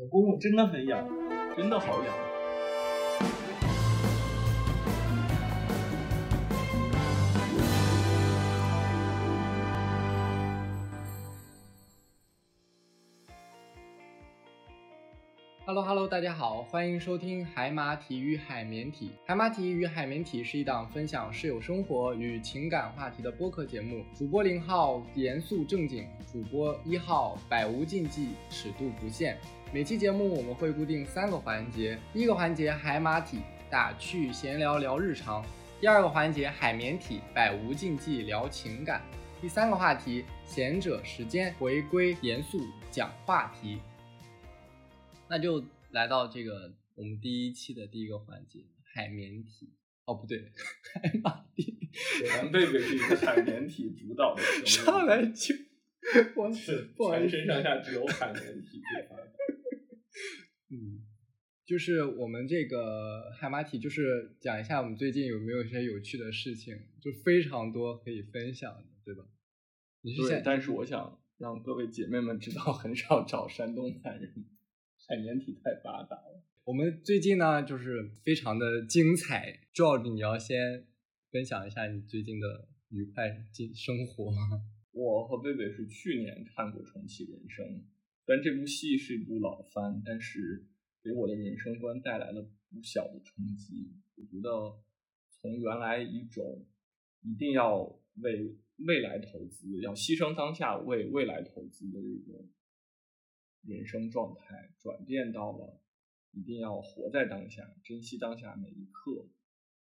我公公真的很痒，真的好痒。Hello Hello，大家好，欢迎收听海马体与海绵体。海马体与海绵体是一档分享室友生活与情感话题的播客节目。主播零号严肃正经，主播一号百无禁忌，尺度不限。每期节目我们会固定三个环节，第一个环节海马体，打趣闲聊聊日常；第二个环节海绵体，百无禁忌聊情感；第三个话题贤者时间，回归严肃讲话题。那就来到这个我们第一期的第一个环节，海绵体。哦，不对，海马体。咱贝贝是一个海绵体主导的生物，上来就，我是全身上下只有海绵体这块。嗯，就是我们这个海马体，就是讲一下我们最近有没有一些有趣的事情，就非常多可以分享的，对吧？你是想，但是我想让各位姐妹们知道，很少找山东男人，海绵体太发达了。我们最近呢，就是非常的精彩。George，你要先分享一下你最近的愉快经生活。我和贝贝是去年看过《重启人生》，虽然这部戏是一部老番，但是给我的人生观带来了不小的冲击。我觉得从原来一种一定要为未来投资，要牺牲当下为未来投资的这种人生状态，转变到了一定要活在当下，珍惜当下每一刻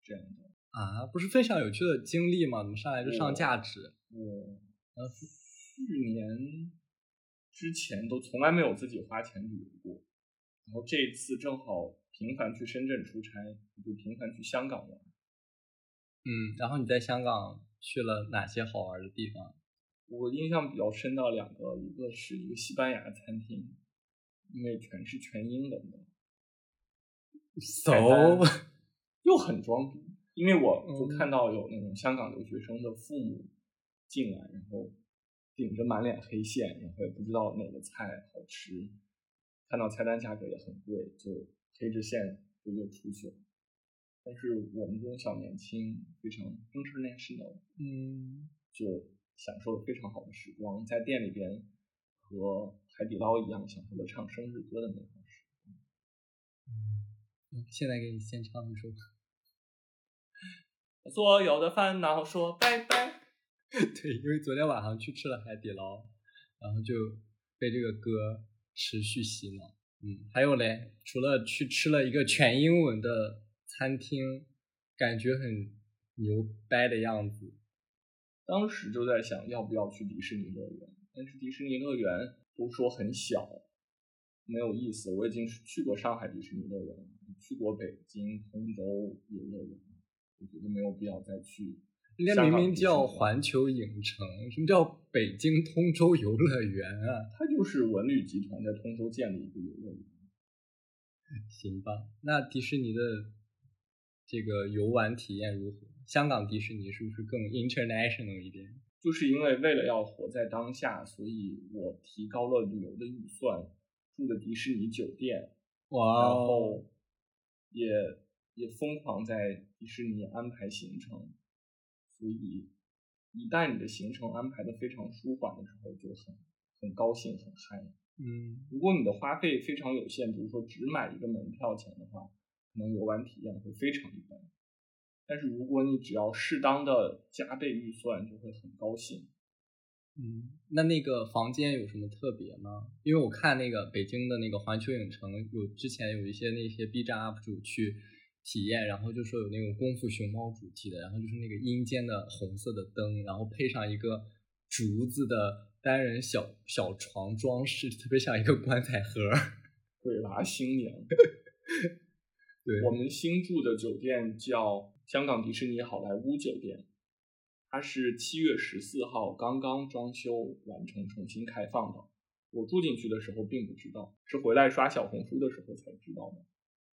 这样的。啊，不是非常有趣的经历吗？怎么上来就上价值？我呃去年之前都从来没有自己花钱旅游过，然后这一次正好频繁去深圳出差，就频繁去香港玩。嗯，然后你在香港去了哪些好玩的地方？我印象比较深的两个，一个是一个西班牙餐厅，因为全是全英文的，so 又很装逼，因为我就嗯看到有那种香港留学生的父母进来，然后顶着满脸黑线，然后也不知道哪个菜好吃，看到菜单价格也很贵，就黑着线就又出去了。但是我们这种小年轻非常 international，嗯，就享受了非常好的时光，在店里边和海底捞一样，享受了唱生日歌的美好时光。嗯现在给你先唱一首。所有的烦恼说拜拜。对，因为昨天晚上去吃了海底捞，然后就被这个歌持续洗脑。嗯，还有嘞，除了去吃了一个全英文的餐厅，感觉很牛掰的样子。当时就在想要不要去迪士尼乐园，但是迪士尼乐园都说很小，没有意思。我已经去过上海迪士尼乐园了，去过北京、通州游乐园，我觉得没有必要再去。人家明明叫环球影城，什么叫北京通州游乐园啊？它就是文旅集团在通州建的一个游乐园。行吧，那迪士尼的这个游玩体验如何？香港迪士尼是不是更 international 一点？就是因为为了要活在当下，所以我提高了旅游的预算，住的迪士尼酒店，哇然哦，后也也疯狂在迪士尼安排行程，所以一旦你的行程安排的非常舒缓的时候，就很很高兴很嗨。嗯，如果你的花费非常有限，比如说只买一个门票钱的话，可能游玩体验会非常一般。但是如果你只要适当的加倍预算，就会很高兴。嗯，那那个房间有什么特别吗？因为我看那个北京的那个环球影城有之前有一些那些 B 站 UP 主去体验，然后就说有那种功夫熊猫主题的，然后就是那个阴间的红色的灯，然后配上一个竹子的单人小小床装饰，特别像一个棺材盒。鬼娃新娘，对，我们新住的酒店叫香港迪士尼好莱坞酒店，它是七月十四号刚刚装修完成重新开放的。我住进去的时候并不知道，是回来刷小红书的时候才知道的。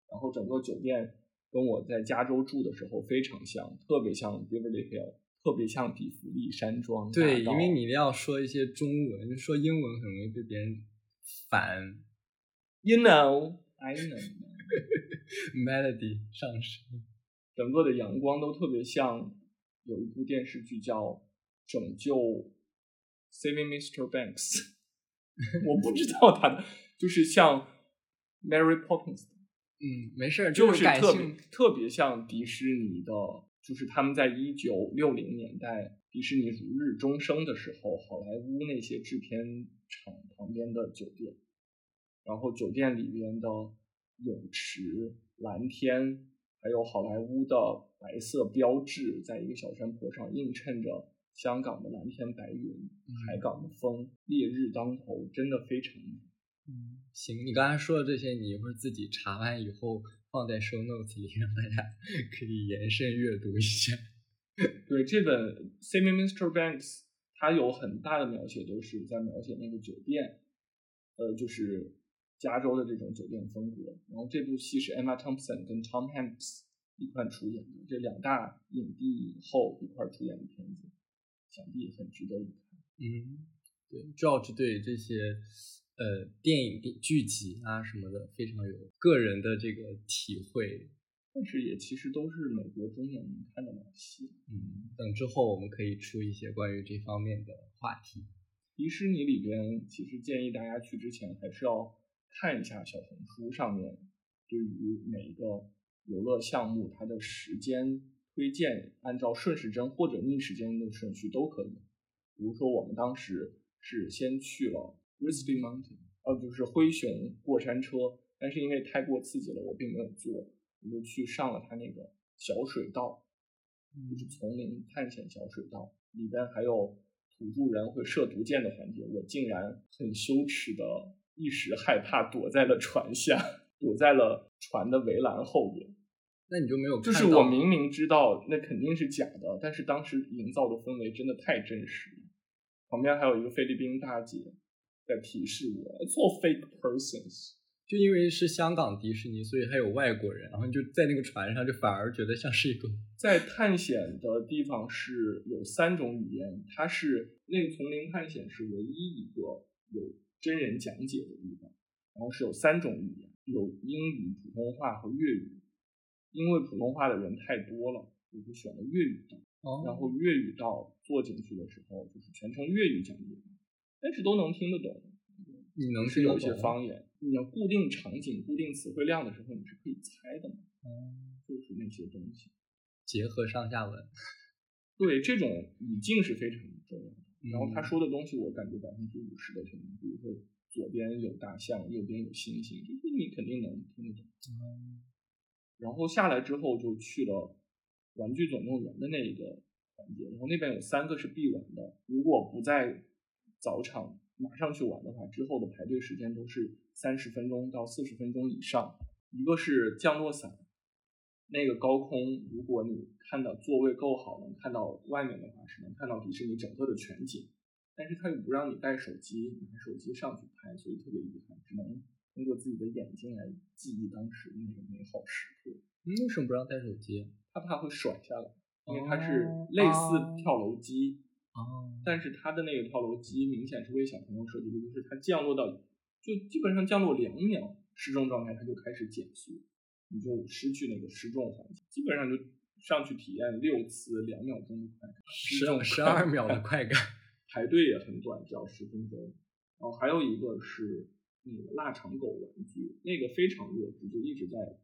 然后整个酒店跟我在加州住的时候非常像，特别像 Beverly Hill，特别像比弗利山庄。对，因为你要说一些中文，说英文很容易被别人烦。You know, I know. Melody 上升，整个的阳光都特别像有一部电视剧叫《拯救 Saving Mr. Banks》，我不知道他的就是像 Mary Poppins，嗯，没事儿，就是感特别，特别像迪士尼的，就是他们在一九六零年代迪士尼如日中升的时候，好莱坞那些制片厂旁边的酒店，然后酒店里边的泳池、蓝天，还有好莱坞的白色标志，在一个小山坡上映衬着香港的蓝天白云、海港的风，烈日当头，真的非常美。嗯，行，你刚才说的这些，你一会儿自己查完以后放在 show notes 里，让大家 可以延伸阅读一下。对这本《Saving Mr. Banks》，它有很大的描写都是在描写那个酒店，呃，就是加州的这种酒店风格。然后这部戏是 Emma Thompson 跟 Tom Hanks 一块出演的，这两大影帝影后一块出演的片子，想必很值得一看。嗯，对，George 对这些呃电影、电剧集啊什么的非常有个人的这个体会。但是也其实都是美国中年人看的老戏。嗯，等之后我们可以出一些关于这方面的话题。迪士尼里边，其实建议大家去之前还是要看一下小红书上面对于每一个游乐项目它的时间推荐，按照顺时针或者逆时针的顺序都可以。比如说我们当时是先去了 Grizzly Mountain，呃，就是灰熊过山车，但是因为太过刺激了，我并没有坐，我就去上了它那个小水道，就是丛林探险小水道，里边还有土著人会射毒箭的环节，我竟然很羞耻的一时害怕，躲在了船下，躲在了船的围栏后边。那你就没有看就是我明明知道那肯定是假的，但是当时营造的氛围真的太真实了。旁边还有一个菲律宾大姐在提示我做 fake persons。就因为是香港迪士尼，所以还有外国人，然后就在那个船上，就反而觉得像是一个在探险的地方是有三种语言，它是那个丛林探险是唯一一个有真人讲解的地方，然后是有三种语言，有英语、普通话和粤语。因为普通话的人太多了，我就选了粤语道。哦然后粤语道坐进去的时候，就是全程粤语讲解，但是都能听得懂。你能是有一些方言，你要固定场景、固定词汇量的时候，你是可以猜的嘛，嗯就是那些东西。结合上下文，对，这种语境是非常重要的。然后他嗯说的东西，我感觉百分之五十都听懂，比如说左边有大象，右边有星星，这些你肯定能听得懂。嗯然后下来之后就去了《玩具总动员》的那一个环节，然后那边有三个是必玩的，如果不在早场马上去玩的话，之后的排队时间都是三十分钟到四十分钟以上。一个是降落伞，那个高空，如果你看到座位够好，能看到外面的话，是能看到迪士尼整个的全景。但是他又不让你带手机，拿手机上去拍，所以特别遗憾，只能通过自己的眼睛来记忆当时那个美好时刻。嗯为什么不让带手机？他怕会甩下来，因为它是哦类似跳楼机，哦，但是它的那个跳楼机明显是为小朋友设计的，就是它降落到就基本上降落两秒失重状态，它就开始减速，你就失去那个失重环节，基本上就上去体验六次两秒钟的快感，失十重十二秒的 快感，排队也很短，只要十分钟。然后还有一个是那个腊肠狗玩具，那个非常弱智，就一直在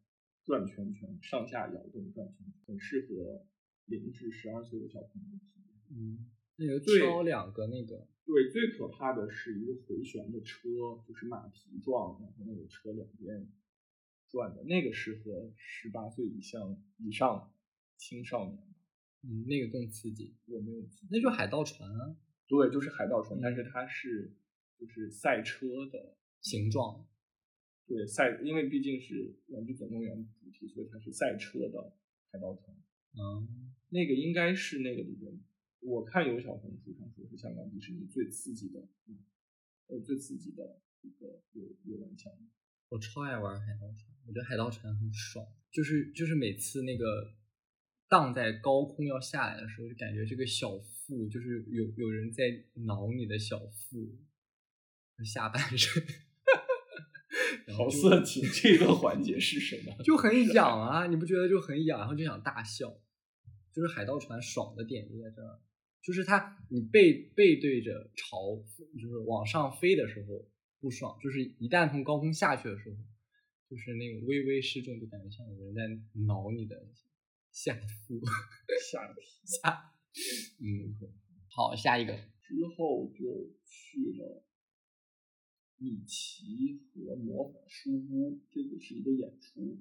转圈圈，上下摇动转圈圈，很适合零至十二岁的小朋友。体验。嗯，那个对挑两个那个，对，最可怕的是一个回旋的车，就是马蹄状，然后那个车两边转的，那个适合十八岁以上以上青少年。嗯，那个更刺激，我没有那就海盗船啊，对，就是海盗船，嗯但是它是就是赛车的形状，对赛，因为毕竟是《玩具总动员》主题，所以它是赛车的海盗船。嗯，那个应该是那个里边，我看有小红书上说是香港迪士尼最刺激的，嗯呃，最刺激的一个游游玩项目。我超爱玩海盗船，我觉得海盗船很爽，就是就是每次那个荡在高空要下来的时候，就感觉这个小腹就是有有人在挠你的小腹，下半身，好色情这个环节是什么？就很痒啊，你不觉得就很痒，然后就想大笑，就是海盗船爽的点就在这儿，就是它你背背对着朝，就是往上飞的时候不爽，就是一旦从高空下去的时候，就是那种微微失重，就感觉像有人在挠你的下腹、下体、下，嗯，好，下一个之后就去了。米奇和魔法书屋，这个是一个演出，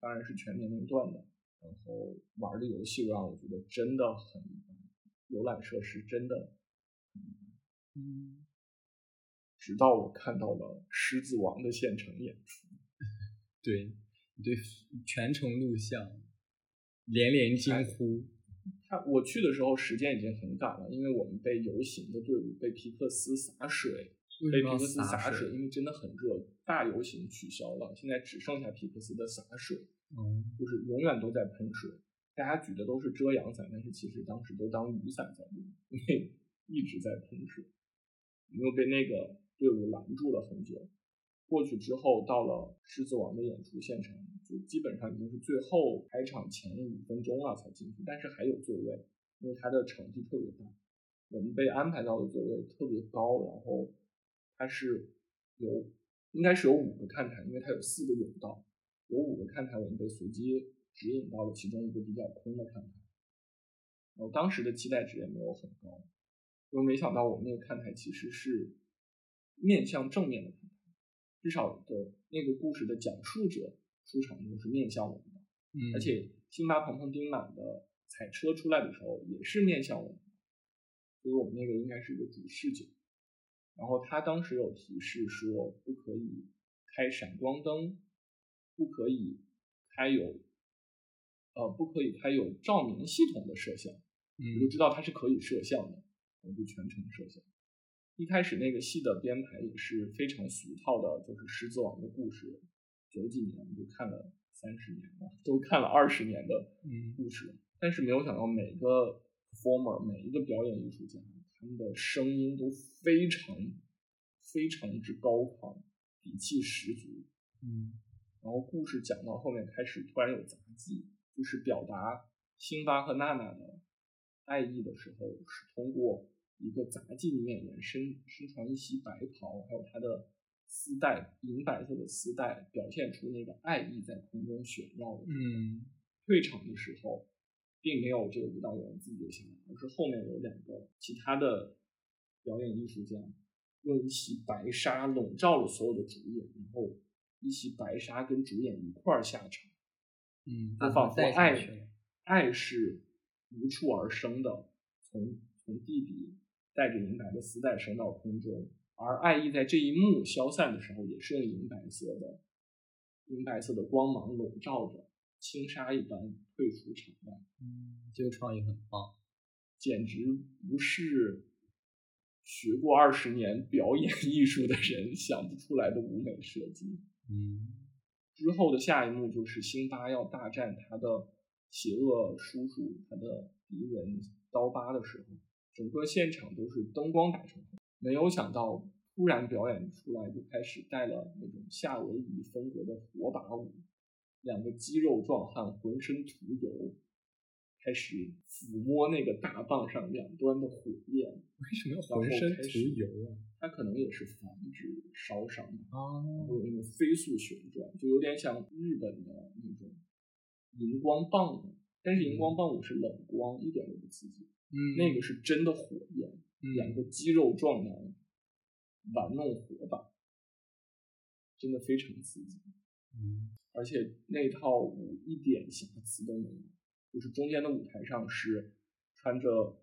当然是全年龄段的。然后玩的游戏让我觉得真的很游览设施真的。嗯，直到我看到了《狮子王》的现场演出，对，对，全程录像，连连惊呼。他我去的时候时间已经很赶了，因为我们被游行的队伍被皮克斯洒水。被皮克斯洒水，因为真的很热，大游行取消了，现在只剩下皮克斯的洒水，嗯，就是永远都在喷水，大家举的都是遮阳伞，但是其实当时都当雨伞在用，因为一直在喷水，没有被那个队伍拦住了很久。过去之后，到了狮子王的演出现场，就基本上已经是最后开场前五分钟了才进去，但是还有座位，因为它的场地特别大，我们被安排到的座位特别高，然后。它是有，应该是有五个看台，因为它有四个甬道，有五个看台，我们被随机指引到了其中一个比较空的看台。然后当时的期待值也没有很高，因为没想到我们那个看台其实是面向正面的看台，至少的那个故事的讲述者出场都是面向我们的，嗯，而且辛巴蓬蓬丁满的彩车出来的时候也是面向我们，所以我们那个应该是一个主视角。然后他当时有提示说，不可以开闪光灯，不可以开有，呃，不可以开有照明系统的摄像。我就知道它是可以摄像的，我就全程摄像。一开始那个戏的编排也是非常俗套的，就是《狮子王》的故事，九几年就看了三十年了，都看了二十年的故事，但是没有想到每个 performer 每一个表演艺术家。他们的声音都非常非常之高亢，底气十足。嗯，然后故事讲到后面开始突然有杂技，就是表达辛巴和娜娜的爱意的时候，是通过一个杂技女演员身身穿一袭白袍，还有她的丝带银白色的丝带，表现出那个爱意在空中旋绕。嗯，退场的时候。并没有这个舞蹈员自己就下来，而是后面有两个其他的表演艺术家用一袭白纱笼罩了所有的主演，然后一袭白纱跟主演一块儿下场。嗯，仿佛爱爱是无处而生的，从从地底带着银白的丝带升到空中，而爱意在这一幕消散的时候，也是用银白色的银白色的光芒笼罩着。轻纱一般退出场外，嗯，这个创意很棒，简直不是学过二十年表演艺术的人想不出来的舞美设计。嗯，之后的下一幕就是辛巴要大战他的邪恶叔叔，他的敌人刀疤的时候，整个现场都是灯光打成，没有想到突然表演出来就开始带了那种夏威夷风格的火把舞。两个肌肉壮汉浑身涂油，开始抚摸那个大棒上两端的火焰。为什么要浑身涂油啊？它可能也是防止烧伤啊。会有那种飞速旋转，就有点像日本的那种荧光棒，但是荧光棒舞是冷光，一点都不刺激。嗯，那个是真的火焰，两个肌肉壮男玩弄火把，真的非常刺激。嗯。而且那套舞一点瑕疵都没有，就是中间的舞台上是穿着，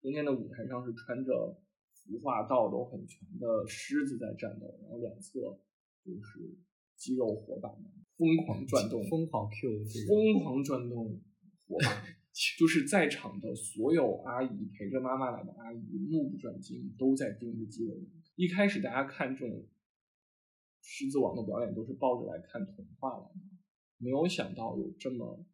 中间的舞台上是穿着服化道都很全的狮子在战斗，然后两侧就是肌肉火把们疯狂转动，疯狂 Q，疯狂转动火把，就是在场的所有阿姨陪着妈妈来的阿姨目不转睛，都在盯着肌肉男。一开始大家看这种。狮子王的表演都是抱着来看童话来的，没有想到有这么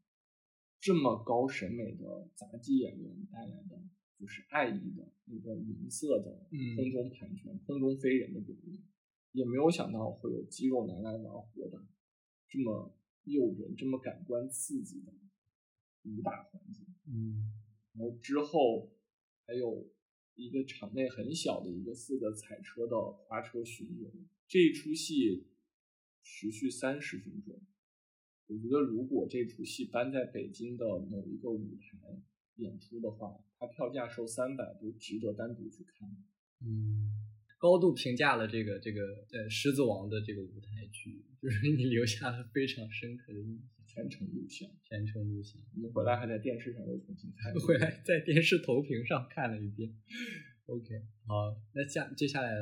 这么高审美的杂技演员带来的，就是爱意的那个银色的空中盘旋、空中飞人的表演。也没有想到会有肌肉男来玩火的，这么诱人、这么感官刺激的武打环节。嗯，然后之后还有一个场内很小的一个四个彩车的花车巡游，这一出戏持续三十分钟。我觉得如果这出戏搬在北京的某一个舞台演出的话，它票价收三百都值得单独去看。嗯，高度评价了这个这个呃《狮子王》的这个舞台剧，就是你留下了非常深刻的印象。全程录像，全程录像。我们回来还在电视上又重新看，回来在电视投屏上看了一遍。OK，好，那下接下来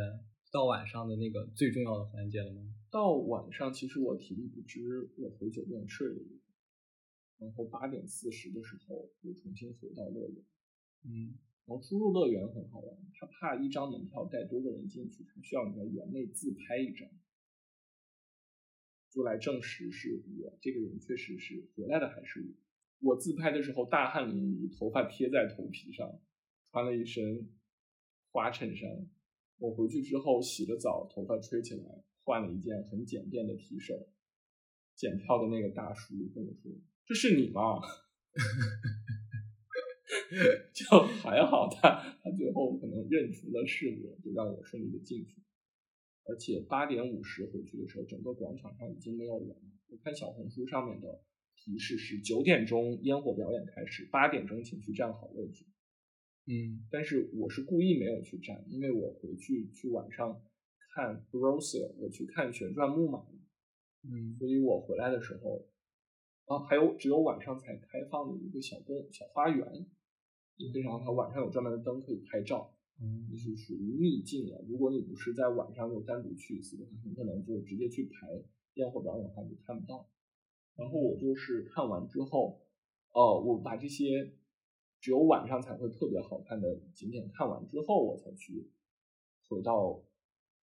到晚上的那个最重要的环节了吗？到晚上，其实我体力不支，我回酒店睡了一会，然后八点四十的时候又重新回到乐园。嗯，然后出入乐园很好玩，他怕一张门票带多个人进去，他需要你在园内自拍一张，就来证实是我这个人确实是回来的还是我。我自拍的时候大汗淋漓，头发贴在头皮上，穿了一身花衬衫。我回去之后洗了澡，头发吹起来。换了一件很简便的 T 恤，检票的那个大叔跟我说：“这是你吗？” 就还好，他他最后可能认出了是我，就让我顺利的进去。而且八点五十回去的时候，整个广场上已经没有人了。我看小红书上面的提示是九点钟烟火表演开始，八点钟请去站好位置。嗯，但是我是故意没有去站，因为我回去去晚上。看 b r o s e r 我去看旋转木马，嗯，所以我回来的时候，啊，还有只有晚上才开放的一个小公小花园，也非常它晚上有专门的灯可以拍照，嗯，就是属于秘境了。如果你不是在晚上又单独去一次的话，很可能就直接去排烟火表演的话就看不到。然后我就是看完之后，呃，我把这些只有晚上才会特别好看的景点看完之后，我才去回到。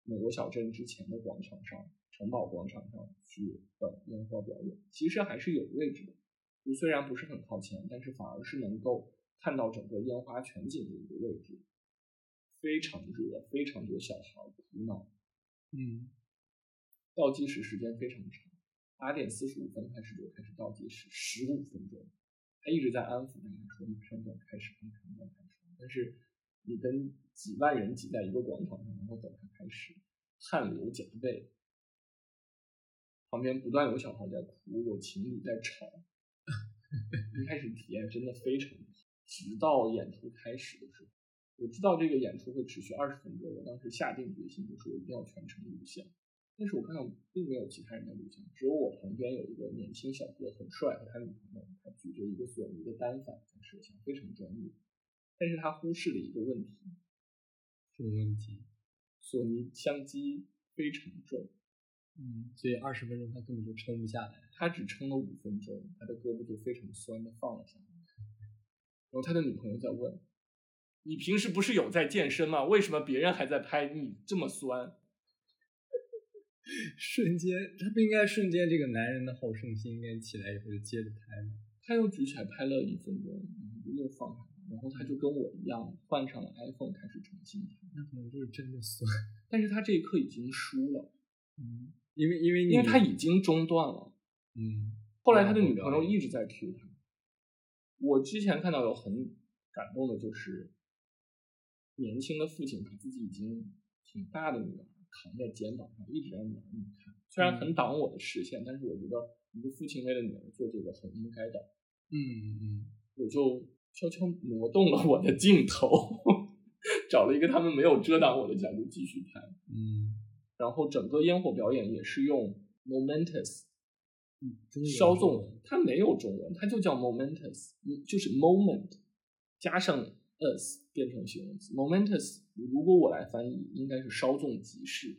美国小镇之前的广场上，城堡广场上去等烟花表演，其实还是有位置的。就虽然不是很靠前，但是反而是能够看到整个烟花全景的一个位置。非常热，非常多小孩哭闹。嗯，倒计时时间非常长，八点四十五分开始就开始倒计时，十五分钟，他一直在安抚大家说马上就要开始，马上就要开始。但是。你跟几万人挤在一个广场上，然后等它开始，汗流浃背，旁边不断有小孩在哭，有情侣在吵。一开始体验真的非常好，直到演出开始的时候，我知道这个演出会持续二十分钟，我当时下定决心，就是我一定要全程录像。但是我看到并没有其他人在录像，只有我旁边有一个年轻小哥，很帅，和他女朋友，他举着一个索尼的单反在摄像，非常专业。但是他忽视了一个问题，什么问题？索尼相机非常重，嗯，所以二十分钟他根本就撑不下来。他只撑了五分钟，他的胳膊就非常酸的放了下来。然后他的女朋友在问：“你平时不是有在健身吗？为什么别人还在拍你这么酸？”瞬间，他不应该瞬间这个男人的好胜心应该起来以后就接着拍吗？他又举起来拍了一分钟，然后就又放下。然后他就跟我一样换上了 iPhone 开始重新拍，那可能就是真的酸。但是他这一刻已经输了，嗯，因为因为因为他已经中断了，嗯。后来他的女朋友一直在 Q 他。我之前看到有很感动的，就是年轻的父亲把自己已经挺大的女儿扛在肩膀上，一直让女儿那么看。虽然很挡我的视线，但是我觉得一个父亲为了女儿做这个很应该的。嗯嗯，我就。悄悄挪动了我的镜头，找了一个他们没有遮挡我的角度继续拍。嗯，然后整个烟火表演也是用 momentous，嗯，稍纵，它没有中文，它就叫 momentous，就是 moment 加上 us 变成形容词。momentous 如果我来翻译，应该是稍纵即逝。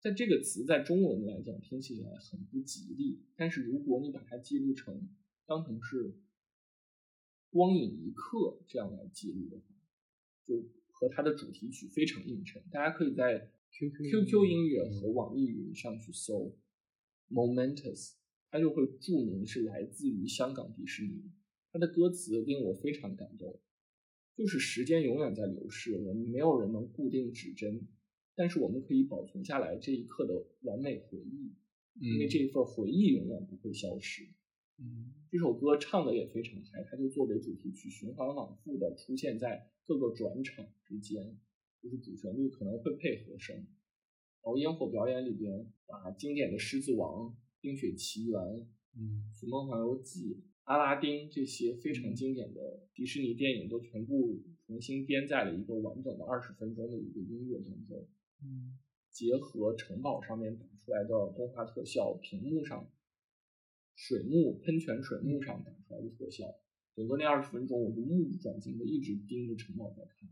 但这个词在中文来讲听起来很不吉利，但是如果你把它记录成当成是。光影一刻这样来记录的话，就和它的主题曲非常映衬。大家可以在 QQ 音乐和网易云上去搜 Momentous，它就会注明是来自于香港迪士尼。它的歌词令我非常感动，就是时间永远在流逝，我们没有人能固定指针但是我们可以保存下来这一刻的完美回忆，因为嗯这一份回忆永远不会消失。嗯这首歌唱的也非常嗨，它就作为主题曲循环往复的出现在各个转场之间，就是主旋律可能会配和声。然后烟火表演里边把经典的《狮子王》《冰雪奇缘》《嗯寻梦环游记》《阿拉丁》这些非常经典的迪士尼电影都全部重新编在了一个完整的二十分钟的一个音乐当中。嗯结合城堡上面打出来的动画特效，屏幕上水幕喷泉水幕上打出来的特效，整个那二十分钟我就目不转睛的一直盯着城堡在看，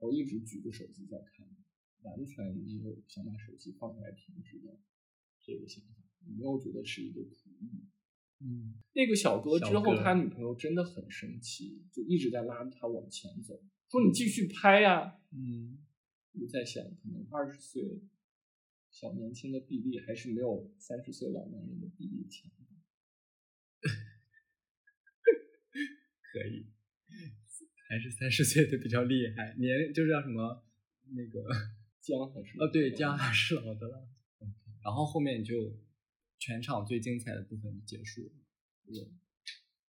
然后一直举着手机在看，完全没有想把手机放下来停止的这个想法，没有觉得是一个苦役。嗯那个小哥之后，他女朋友真的很生气，就一直在拉着他往前走，说你继续拍呀、嗯我在想，可能二十岁小年轻的臂力还是没有三十岁老男人的臂力强吧。可以，还是三十岁的比较厉害，年就是叫什么那个 姜还是哦对，姜还是老的了。OK，然后后面就全场最精彩的部分就结束了。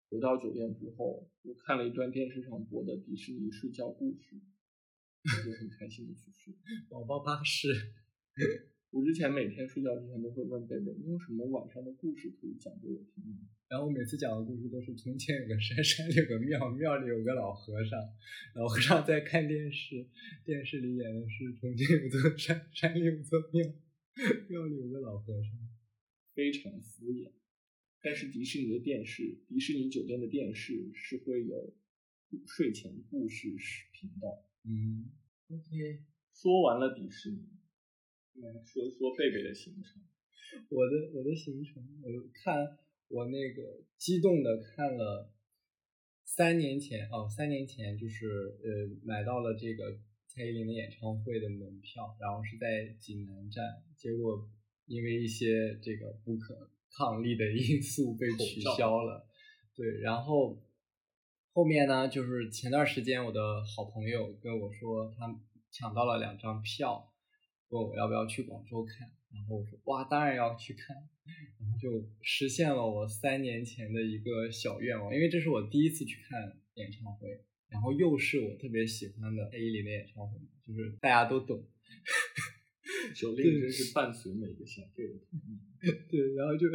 回到酒店之后，我看了一段电视上播的迪士尼睡觉故事，我就很开心的去睡。宝宝巴士，我之前每天睡觉之前都会问贝贝，你有什么晚上的故事可以讲给我听吗？然后我每次讲的故事都是从前有个山，山里有个庙，庙里有个老和尚，老和尚在看电视，电视里演的是从前有座山，山里有座庙，庙里有个老和尚。非常敷衍。但是迪士尼的电视，迪士尼酒店的电视是会有睡前故事频道。嗯，OK，说完了迪士尼，来说一说贝贝的行程。我的我的行程，我看我那个激动的看了三年前哦，三年前就是呃买到了这个蔡依林的演唱会的门票，然后是在济南站，结果因为一些这个不可抗力的 因素被取消了。对，然后后面呢，就是前段时间我的好朋友跟我说，他抢到了两张票，问我要不要去广州看，然后我说哇，当然要去看，然后就实现了我三年前的一个小愿望，因为这是我第一次去看演唱会，然后又是我特别喜欢的蔡依林的演唱会，就是大家都懂。手令真是伴随每个小贝的童年。对，然后就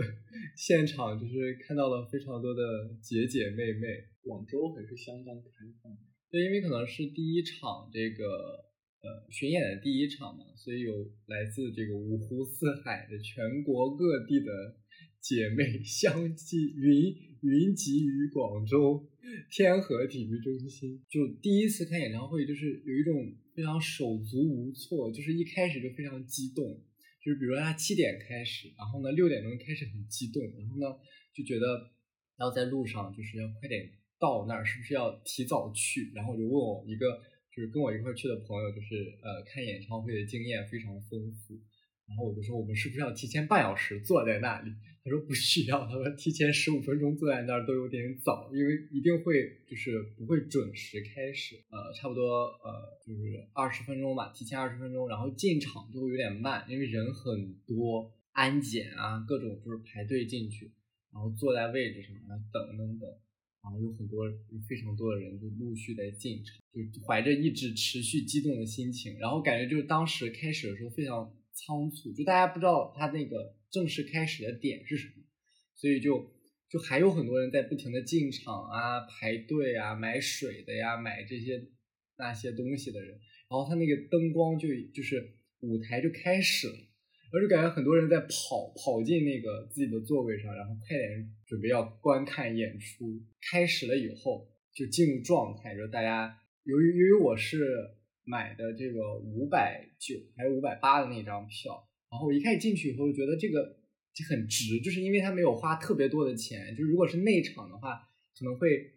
现场就是看到了非常多的姐姐妹妹，广州还是相当开放的。对，因为可能是第一场这个呃巡演的第一场嘛，所以有来自这个五湖四海的全国各地的姐妹相继云云集于广州天河体育中心。就第一次看演唱会，就是有一种非常手足无措，就是一开始就非常激动。就是比如说他七点开始，然后呢六点钟开始很激动，然后呢就觉得要在路上就是要快点到那儿，是不是要提早去？然后我就问我一个就是跟我一块去的朋友，就是呃看演唱会的经验非常丰富，然后我就说我们是不是要提前半小时坐在那里？他说不需要，他说提前十五分钟坐在那儿都有点早，因为一定会就是不会准时开始，呃，差不多呃就是二十分钟吧，提前二十分钟，然后进场就会有点慢，因为人很多，安检啊各种就是排队进去，然后坐在位置上，然后等等等，然后有很多非常多的人就陆续在进场，就怀着一直持续激动的心情，然后感觉就是当时开始的时候非常仓促，就大家不知道他那个正式开始的点是什么，所以就就还有很多人在不停的进场啊、排队啊、买水的呀、买这些那些东西的人，然后他那个灯光就就是舞台就开始了，我就感觉很多人在跑跑进那个自己的座位上，然后快点准备要观看演出。开始了以后就进入状态，就是大家由于由于我是买的这个五百九还是五百八的那张票，然后我一开始进去以后就觉得这个就很值，就是因为他没有花特别多的钱，就如果是内场的话，可能会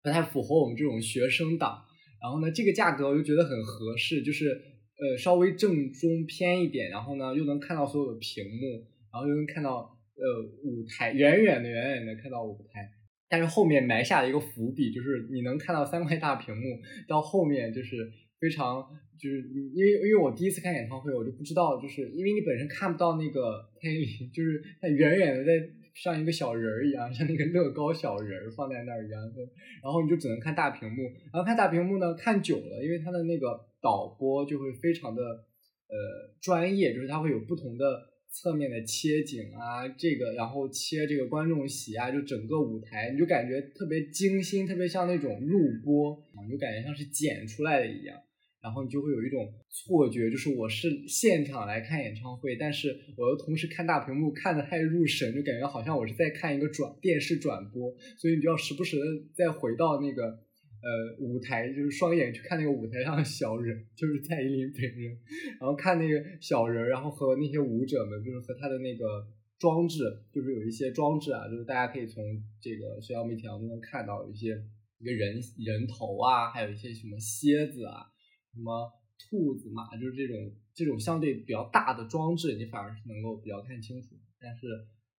不太符合我们这种学生党。然后呢，这个价格我就觉得很合适，就是呃稍微正中偏一点，然后呢又能看到所有的屏幕，然后又能看到呃舞台，远远的远远的看到舞台。但是后面埋下了一个伏笔，就是你能看到三块大屏幕，到后面就是非常就是因为因为我第一次看演唱会，我就不知道，就是因为你本身看不到那个蔡依林，就是她远远的在像一个小人儿一样，像那个乐高小人儿放在那儿一样的，然后你就只能看大屏幕，然后看大屏幕呢，看久了，因为它的那个导播就会非常的呃专业，就是它会有不同的。侧面的切景啊，这个然后切这个观众席啊，就整个舞台，你就感觉特别精心，特别像那种录播，你就感觉像是剪出来的一样，然后你就会有一种错觉，就是我是现场来看演唱会，但是我又同时看大屏幕看的太入神，就感觉好像我是在看一个转电视转播，所以你就要时不时的再回到那个。呃，舞台就是双眼去看那个舞台上的小人，就是蔡依林本人，然后看那个小人，然后和那些舞者们，就是和他的那个装置，就是有一些装置啊，就是大家可以从这个社交媒体上都能看到，一些一个人人头啊，还有一些什么蝎子啊，什么兔子嘛，就是这种这种相对比较大的装置，你反而是能够比较看清楚，但是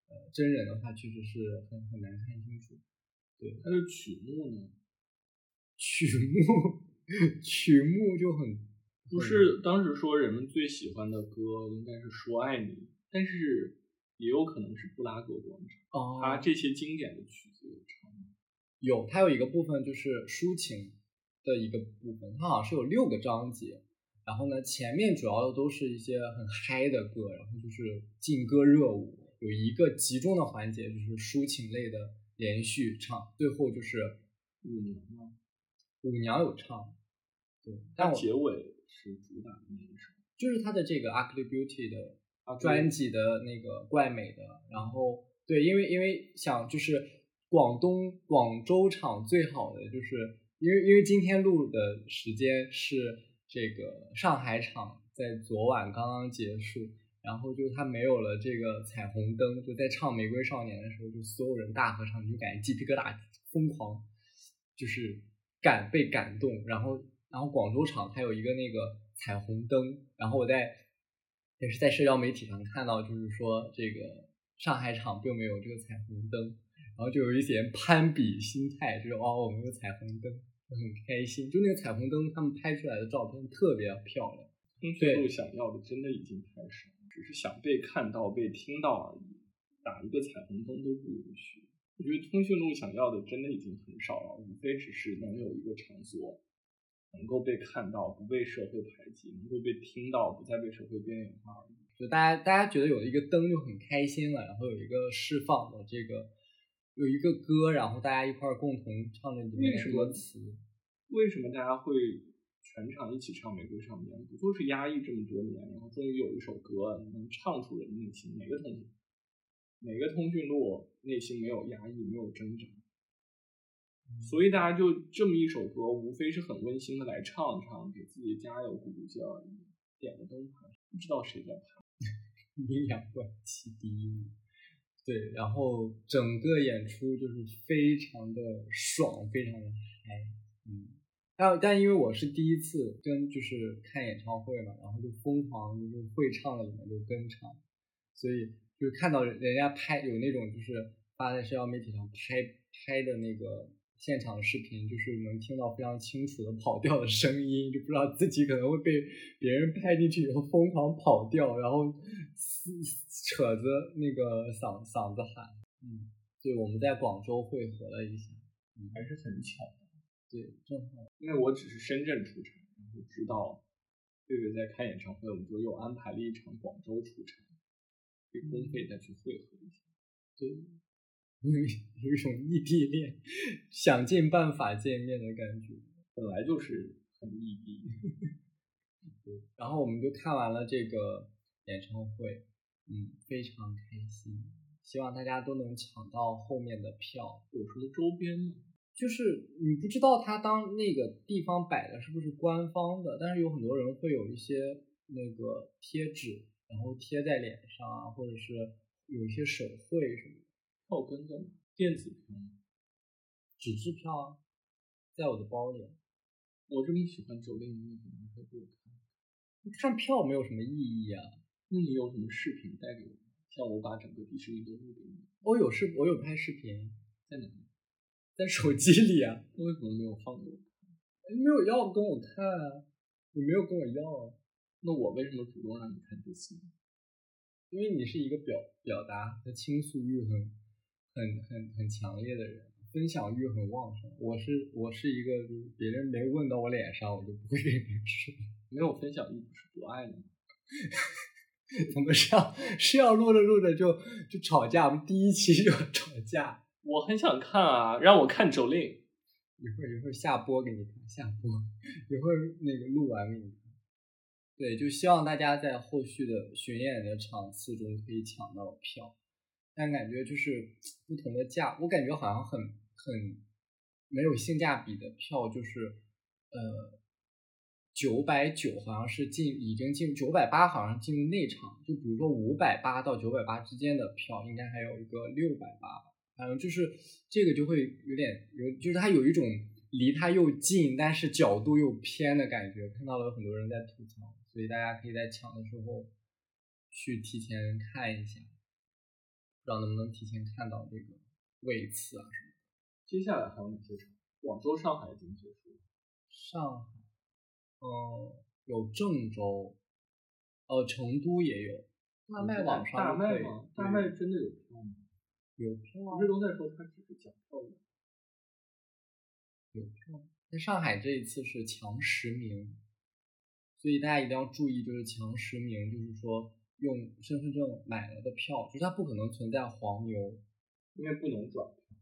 呃，真人的话确实是很很难看清楚。对，它的曲目呢？曲目，曲目就很不是当时说人们最喜欢的歌应该是说爱你，但是也有可能是布拉格广场。哦，它这些经典的曲子有唱吗？有，它有一个部分就是抒情的一个部分，它好像是有六个章节。然后呢，前面主要的都是一些很嗨的歌，然后就是劲歌热舞。有一个集中的环节就是抒情类的连续唱，最后就是舞娘吗？舞娘有唱，对，但结尾是主打的那一首，就是他的这个《Ugly Beauty》的专辑的那个怪美的，然后对，因为因为想就是广东广州场最好的，就是因为因为今天录的时间是这个上海场在昨晚刚刚结束，然后就他没有了这个彩虹灯，就在唱《玫瑰少年》的时候，就所有人大合唱，就感觉鸡皮疙瘩疯狂，就是。感被感动，然后然后广州场它有一个那个彩虹灯，然后我在也是在社交媒体上看到，就是说这个上海场并没有这个彩虹灯，然后就有一些攀比心态，就是哦我们有彩虹灯，很开心。就那个彩虹灯，他们拍出来的照片特别漂亮。通讯录想要的真的已经太少，只是想被看到、被听到而已，打一个彩虹灯都不允许。我觉得通讯录想要的真的已经很少了，无非只是能有一个场所，能够被看到，不被社会排挤，能够被听到，不再被社会边缘化而已。就大家大家觉得有一个灯就很开心了，然后有一个释放的这个，有一个歌，然后大家一块儿共同唱的里面的歌词。为什么大家会全场一起唱《玫瑰少年》？不就是压抑这么多年，然后终于有一首歌能唱出人内心？哪个同学？每个通讯录内心没有压抑，没有挣扎，所以大家就这么一首歌，无非是很温馨的来唱唱，给自己加油鼓鼓劲而已。点个灯牌，不知道谁在拍。阴阳怪气第一名，对，然后整个演出就是非常的爽，非常的嗨，嗯。但但因为我是第一次跟就是看演唱会嘛，然后就疯狂就是会唱的里面就跟唱，所以。就看到人家拍有那种就是发在社交媒体上拍拍的那个现场视频，就是能听到非常清楚的跑调的声音，就不知道自己可能会被别人拍进去以后疯狂跑调，然后 扯着那个嗓嗓子喊。嗯，对，我们在广州汇合了一下，嗯，还是很巧的。对，正好，因为我只是深圳出差，然后知道月月在开演唱会，我们就又安排了一场广州出差。公费再去汇合一下，对，有 有一种异地恋，想尽办法见面的感觉，本来就是很异地。对，然后我们就看完了这个演唱会，嗯，非常开心，希望大家都能抢到后面的票。有什么周边吗？就是你不知道他当那个地方摆的是不是官方的，但是有很多人会有一些那个贴纸。然后贴在脸上啊，或者是有一些手绘什么的。票根在哪？电子票吗？纸质票啊，在我的包里。我这么喜欢九零年的，拿出来给我看。看票没有什么意义啊。那你有什么视频带给我？像我把整个迪士尼都录给你。我有视，我有拍视频，在哪里？在手机里啊。为什么没有放给我？你没有要跟我看啊。你没有跟我要啊，那我为什么主动让你看这些？因为你是一个表表达和倾诉欲很很很很强烈的人，分享欲很旺盛。我是我是一个，就是别人没问到我脸上，我就不会跟别人说。没有分享欲不是不爱你吗？怎么是要是要录着录着就就吵架？我们第一期就吵架。我很想看啊，让我看周令。一会儿一会儿下播给你看，下播一会儿那个录完给你看。对，就希望大家在后续的巡演的场次中可以抢到票，但感觉就是不同的价，我感觉好像很很没有性价比的票，就是呃九百九好像是进已经进九百八好像进入内场，就比如说五百八到九百八之间的票，应该还有一个六百八吧。反正就是这个就会有点有，就是它有一种离它又近，但是角度又偏的感觉。看到了很多人在吐槽，所以大家可以在抢的时候去提前看一下，不知道能不能提前看到这个位次啊什么。接下来还有哪些场？广州、上海已经结束了。上海，呃，有郑州，呃，成都也有。大麦网上大麦吗？大麦真的有票吗？有票啊！不是都在说他只是抢票吗？有票，在上海这一次是强实名，所以大家一定要注意，就是强实名，就是说用身份证买了的票，就是它不可能存在黄牛，因为不能转票，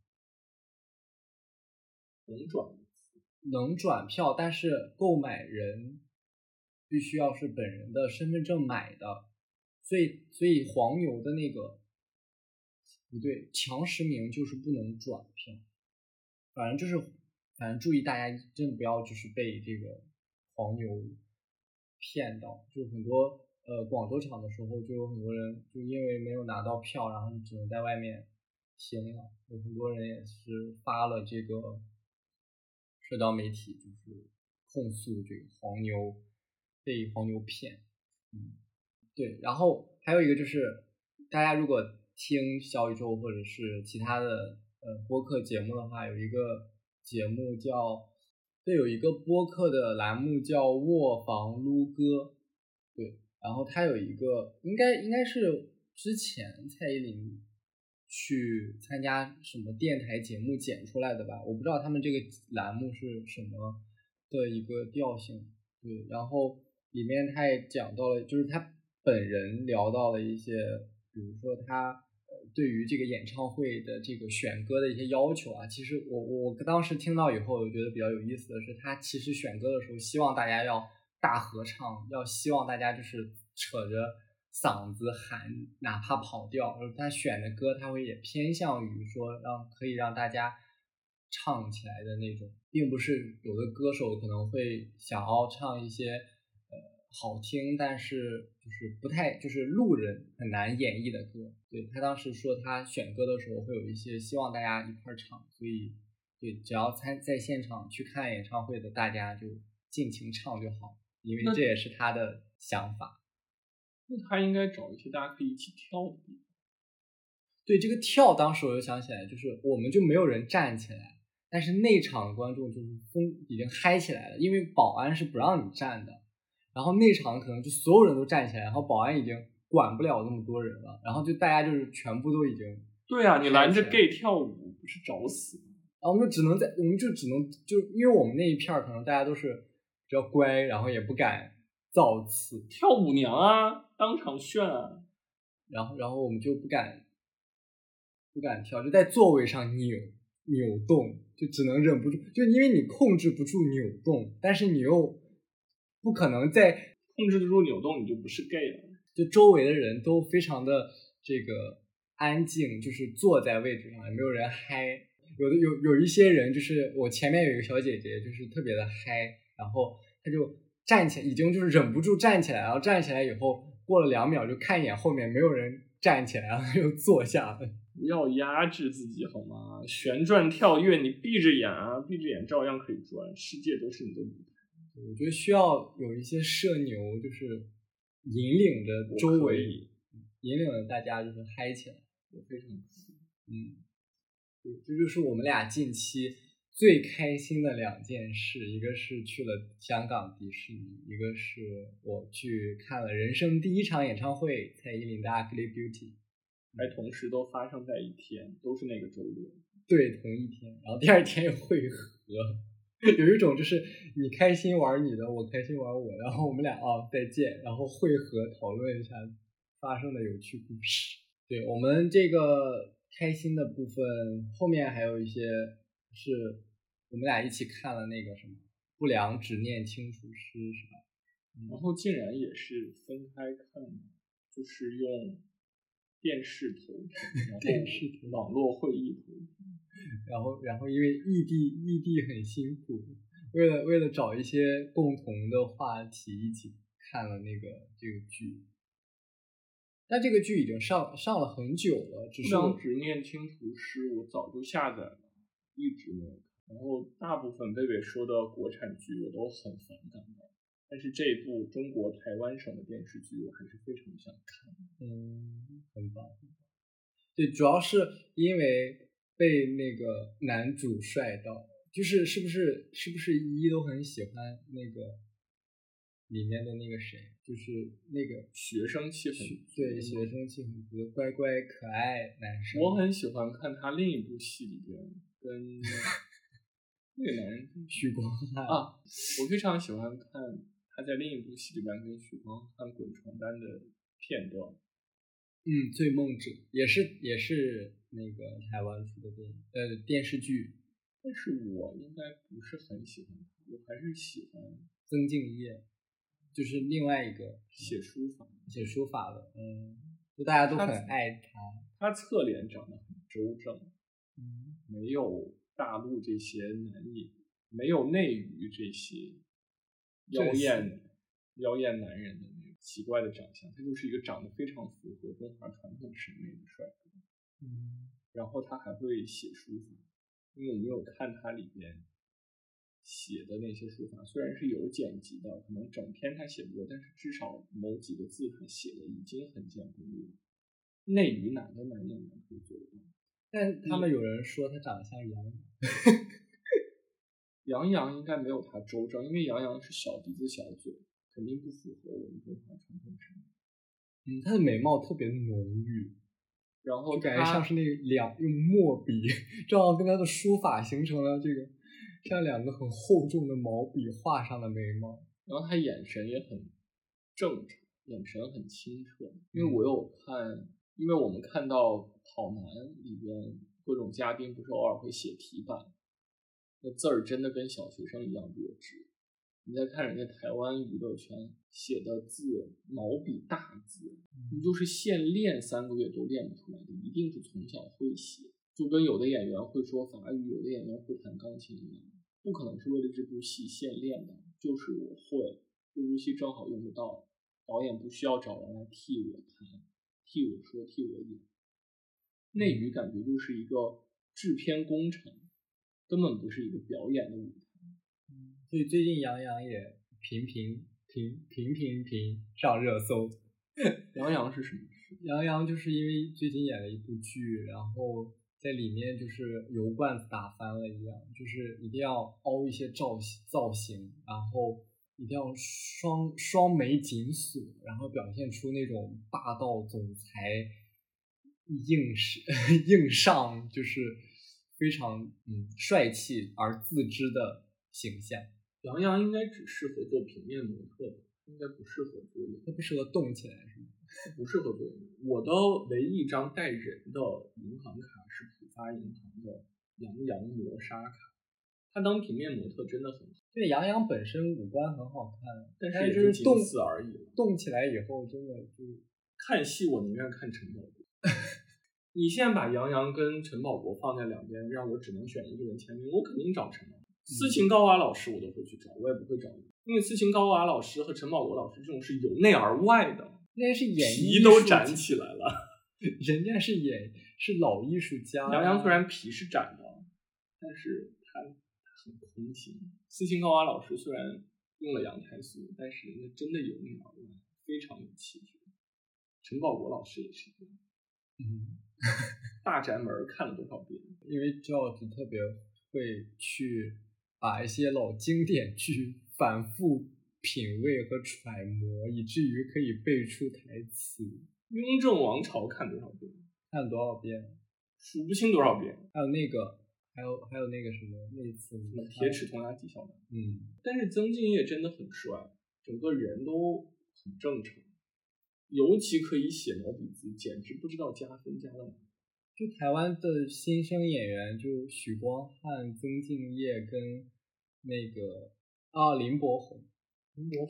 能转能转票，但是购买人必须要是本人的身份证买的，所以所以黄牛的那个。不对，强实名就是不能转票，反正就是，反正注意大家真的不要就是被这个黄牛骗到，就很多呃广州场的时候就有很多人就因为没有拿到票，然后只能在外面听了，有很多人也是发了这个社交媒体，就是控诉这个黄牛被黄牛骗，嗯，对，然后还有一个就是大家如果。听小宇宙或者是其他的呃播客节目的话，有一个节目叫，对，有一个播客的栏目叫卧房撸歌，对，然后它有一个应该应该是之前蔡依林去参加什么电台节目剪出来的吧，我不知道他们这个栏目是什么的一个调性，对，然后里面他也讲到了，就是他本人聊到了一些，比如说他。对于这个演唱会的这个选歌的一些要求啊，其实我我当时听到以后，我觉得比较有意思的是，他其实选歌的时候希望大家要大合唱，要希望大家就是扯着嗓子喊，哪怕跑调。他选的歌他会也偏向于说让可以让大家唱起来的那种，并不是有的歌手可能会想要唱一些呃。好听，但是就是不太，就是路人很难演绎的歌。对他当时说，他选歌的时候会有一些希望大家一块儿唱，所以对，只要参在现场去看演唱会的大家就尽情唱就好，因为这也是他的想法。那他应该找一些大家可以一起跳的地方。对这个跳，当时我就想起来，就是我们就没有人站起来，但是内场观众就是疯，已经嗨起来了，因为保安是不让你站的。然后内场可能就所有人都站起来，然后保安已经管不了那么多人了，然后就大家就是全部都已经。对啊，你拦着 gay 跳舞不是找死吗？然后我们就只能在，我们就只能就因为我们那一片儿可能大家都是比较乖，然后也不敢造次。跳舞娘啊，当场炫啊！然后然后我们就不敢不敢跳，就在座位上扭扭动，就只能忍不住，就因为你控制不住扭动，但是你又。不可能在控制得住扭动，你就不是 gay 了。就周围的人都非常的这个安静，就是坐在位置上，也没有人嗨。有的有有一些人，就是我前面有一个小姐姐，就是特别的嗨，然后她就站起来，已经就是忍不住站起来，然后站起来以后，过了两秒就看一眼后面没有人站起来，然 后又坐下了。不要压制自己好吗？旋转跳跃，你闭着眼啊，闭着眼照样可以转，世界都是你的舞台。我觉得需要有一些社牛，就是引领着周围，引领着大家就是嗨起来，我非常，嗯，对，这就是我们俩近期最开心的两件事，一个是去了香港迪士尼，一个是我去看了人生第一场演唱会，蔡依林的《Ugly Beauty》，还同时都发生在一天，都是那个周六。对，同一天，然后第二天又会合，有一种就是你开心玩你的，我开心玩我的，然后我们俩啊再见，然后会合讨论一下发生的有趣故事。对我们这个开心的部分，后面还有一些。是我们俩一起看了那个什么《不良执念清除师》，是吧？然后竟然也是分开看的，就是用电视投屏，电视网络会议投屏。然后，然后因为异地异地很辛苦，为了为了找一些共同的话题，一起看了那个这个剧。但这个剧已经上上了很久了，只是《不良执念清除师》，我早就下载了。一直没有看，然后大部分贝贝说的国产剧我都很反感的，但是这一部中国台湾省的电视剧我还是非常想看。嗯，很棒。对，主要是因为被那个男主帅到，就是是不是是不是一都很喜欢那个里面的那个谁，就是那个学生气很对学生气很足的乖乖可爱男生。我很喜欢看他另一部戏里边。跟那个男人许光汉啊，我非常喜欢看他在另一部戏里面跟许光汉滚床单的片段。嗯，《醉梦者》也是也是那个台湾出的电影呃电视剧，但是我应该不是很喜欢，我还是喜欢曾敬业，就是另外一个写书法写书法的，嗯，就大家都很爱他，他侧脸长得很周正。嗯，没有大陆这些男艺，没有内娱这些妖艳妖艳男人的那个奇怪的长相，他就是一个长得非常符合中华传统审美的帅哥。嗯，然后他还会写书法，因为我没有看他里边写的那些书法，虽然是有剪辑的，可能整篇他写不过，但是至少某几个字他写的已经很见功力了。内娱哪个男演员可以做得到？但他们有人说他长得像杨洋，杨洋应该没有他周正，因为杨洋是小鼻子小嘴，肯定不符合我们中华传统审美。嗯，他的眉毛特别浓郁，然后感觉像是那两用墨笔，正好跟他的书法形成了这个像两个很厚重的毛笔画上的眉毛。然后他眼神也很正常，眼神很清澈，因为我有看。因为我们看到《跑男》里边各种嘉宾不是偶尔会写题板，那字儿真的跟小学生一样弱智。你再看人家台湾娱乐圈写的字，毛笔大字，你就是现练三个月都练不出来的，一定是从小会写。就跟有的演员会说法语，有的演员会弹钢琴一样，不可能是为了这部戏现练的，就是我会这部戏正好用得到，导演不需要找人来替我弹。替我说，替我演，内娱感觉就是一个制片工程，根本不是一个表演的舞台。嗯，所以最近杨洋也频频频频频频上热搜。杨洋是什么？杨洋就是因为最近演了一部剧，然后在里面就是油罐子打翻了一样，就是一定要凹一些造型造型，然后。一定要双双眉紧锁，然后表现出那种霸道总裁硬是 硬上，就是非常嗯帅气而自知的形象。杨洋应该只适合做平面模特，应该不适合做演，他不适合动起来是吗？不适合做演。我的唯一一张带人的银行卡是浦发银行的杨洋磨砂卡。他当平面模特真的很好。对，杨洋本身五官很好看，但是也就动次而已。动起来以后，真的就看戏，我宁愿看陈宝国。你现在把杨洋跟陈宝国放在两边，让我只能选一个人签名，我肯定找陈宝国。斯琴高娃老师我都会去找，我也不会找你，因为斯琴高娃老师和陈宝国老师这种是由内而外的，那是演皮都展起来了，人家是演是老艺术家。杨洋虽然皮是展的，但是他。很空心。斯琴高娃老师虽然用了羊胎素，但是人家真的有内而外，非常有气质。陈宝国老师也是这样。嗯，大宅门看了多少遍？因为 George 特别会去把一些老经典剧反复品味和揣摩，以至于可以背出台词。《雍正王朝》看多少遍？看多少遍？数不清多少遍。还有那个，还有还有那个什么，那次铁齿铜牙纪晓岚。嗯，但是曾敬业真的很帅，整个人都很正常，尤其可以写毛笔字，简直不知道加分加到哪。就台湾的新生演员，就许光汉、曾敬业跟那个啊林柏宏，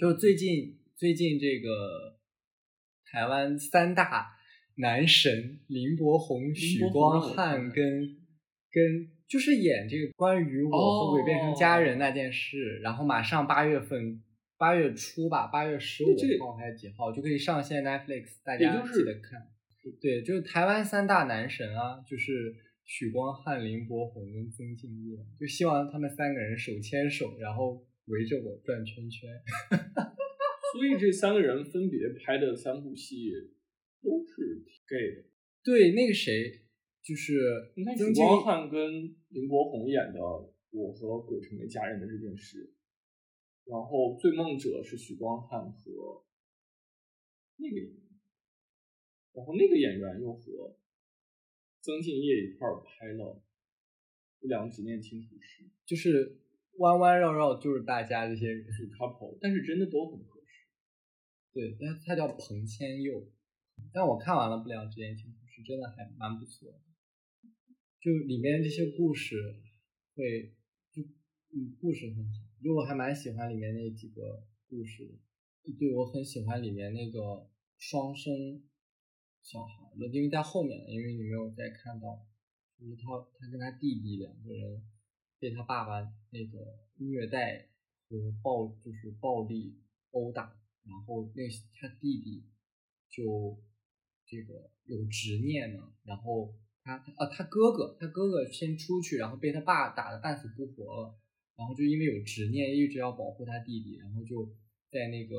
就最近最近这个台湾三大男神林柏宏、许光汉跟跟就是演这个关于我和鬼变成家人那件事，然后马上八月份八月初吧，八月十五号还是几号就可以上线 Netflix，大家记得看。对，就是台湾三大男神啊，就是许光汉、林柏宏跟曾敬业，就希望他们三个人手牵手，然后围着我转圈圈。所以这三个人分别拍的三部戏都是挺 gay 的。对，那个谁，就是你看许光汉跟林柏宏演的《我和鬼成为家人的这件事》，然后《醉梦者》是许光汉和那个演员。然后那个演员又和曾敬业一块儿拍了《不良执念清除师》，就是弯弯绕绕就是大家这些人是 couple，但是真的都很合适。对，但他叫彭千佑，但我看完了《不良执念清除师》，真的还蛮不错的。就里面这些故事会，就嗯，故事很好，就我还蛮喜欢里面那几个故事的。对，我很喜欢里面那个双生。小孩的，因为在后面，因为你没有再看到，就是他他跟他弟弟两个人被他爸爸那个虐待和暴就是暴力殴打，然后那他弟弟就这个有执念呢，然后他啊他哥哥他哥哥先出去，然后被他爸打的半死不活了，然后就因为有执念，一直要保护他弟弟，然后就在那个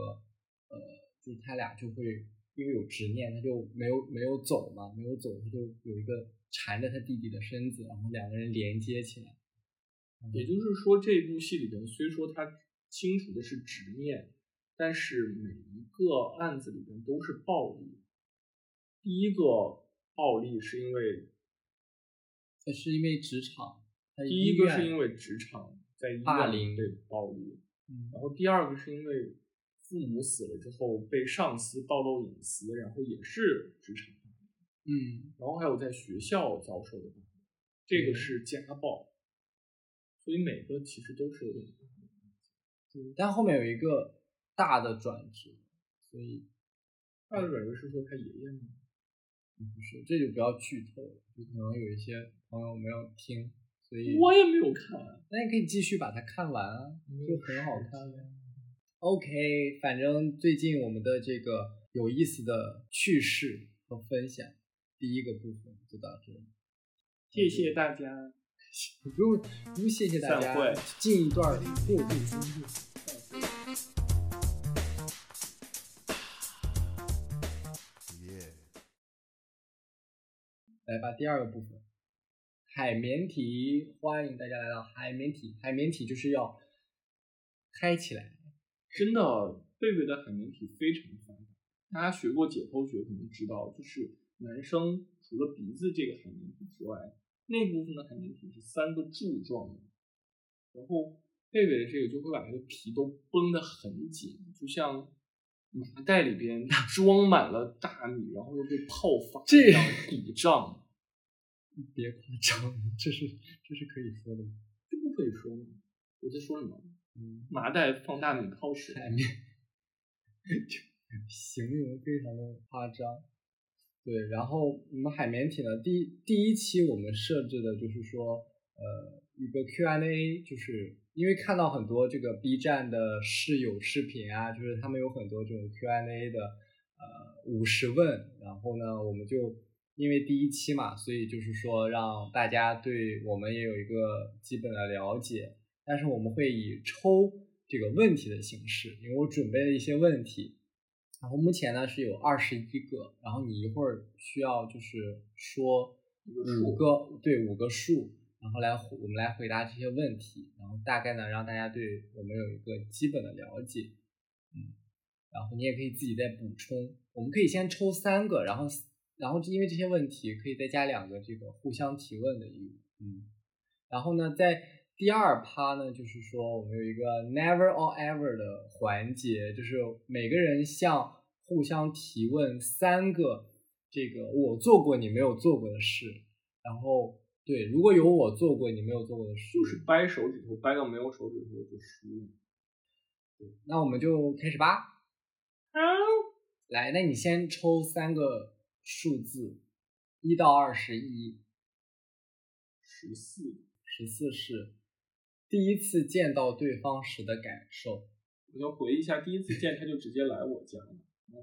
呃，就是他俩就会。因为有执念，他就没有没有走嘛，没有走，他就有一个缠着他弟弟的身子，然后两个人连接起来。也就是说，这部戏里边虽说他清除的是执念，但是每一个案子里边都是暴力。第一个暴力是因为，呃，是因为职场，第一个是因为职场在霸凌被暴力，然后第二个是因为。父母死了之后被上司暴露隐私，然后也是职场霸凌，嗯，然后还有在学校遭受的霸凌，这个是家暴，所以每个其实都是有点霸凌。嗯，但后面有一个大的转折，所以大的转折是说他爷爷吗？不是，这就不要剧透了，就可能有一些朋友没有听，所以我也没有看，那你可以继续把它看完啊，就很好看呀。OK，反正最近我们的这个有意思的趣事和分享，第一个部分就到这里，谢谢大家，不用不用谢谢大家，进一段过渡声乐，来吧，第二个部分，海绵体，欢迎大家来到海绵体，海绵体就是要嗨起来。真的，贝贝的海绵体非常发达。大家学过解剖学可能知道，就是男生除了鼻子这个海绵体之外，那部分的海绵体是三个柱状的。然后贝贝的这个就会把这个皮都绷得很紧，就像麻袋里边 装满了大米，然后又被泡发这样鼓胀。别夸张，这是这是可以说的吗？这不可以说吗？我在说什么？麻袋放大米泡水，海绵，形容非常的夸张。对，然后我们海绵体呢，第第一期我们设置的就是说，呃，一个 Q&A，就是因为看到很多这个 B 站的室友视频啊，就是他们有很多这种 Q&A 的，呃，五十问，然后呢，我们就因为第一期嘛，所以就是说让大家对我们也有一个基本的了解。但是我们会以抽这个问题的形式，因为我准备了一些问题，然后目前呢是有二十一个，然后你一会儿需要就是说五个对五个数，然后来我们来回答这些问题，然后大概呢让大家对我们有一个基本的了解，嗯，然后你也可以自己再补充，我们可以先抽三个，然后然后因为这些问题可以再加两个这个互相提问的义务，嗯，然后呢在第二趴呢就是说我们有一个 never or ever 的环节，就是每个人向互相提问三个这个我做过你没有做过的事，然后。对，如果有我做过你没有做过的事，就是掰手指头，掰到没有手指头就输了。对，那我们就开始吧。好，来，那你先抽三个数字，一到二十一。十四，十四是第一次见到对方时的感受。我要回忆一下，第一次见他就直接来我家了，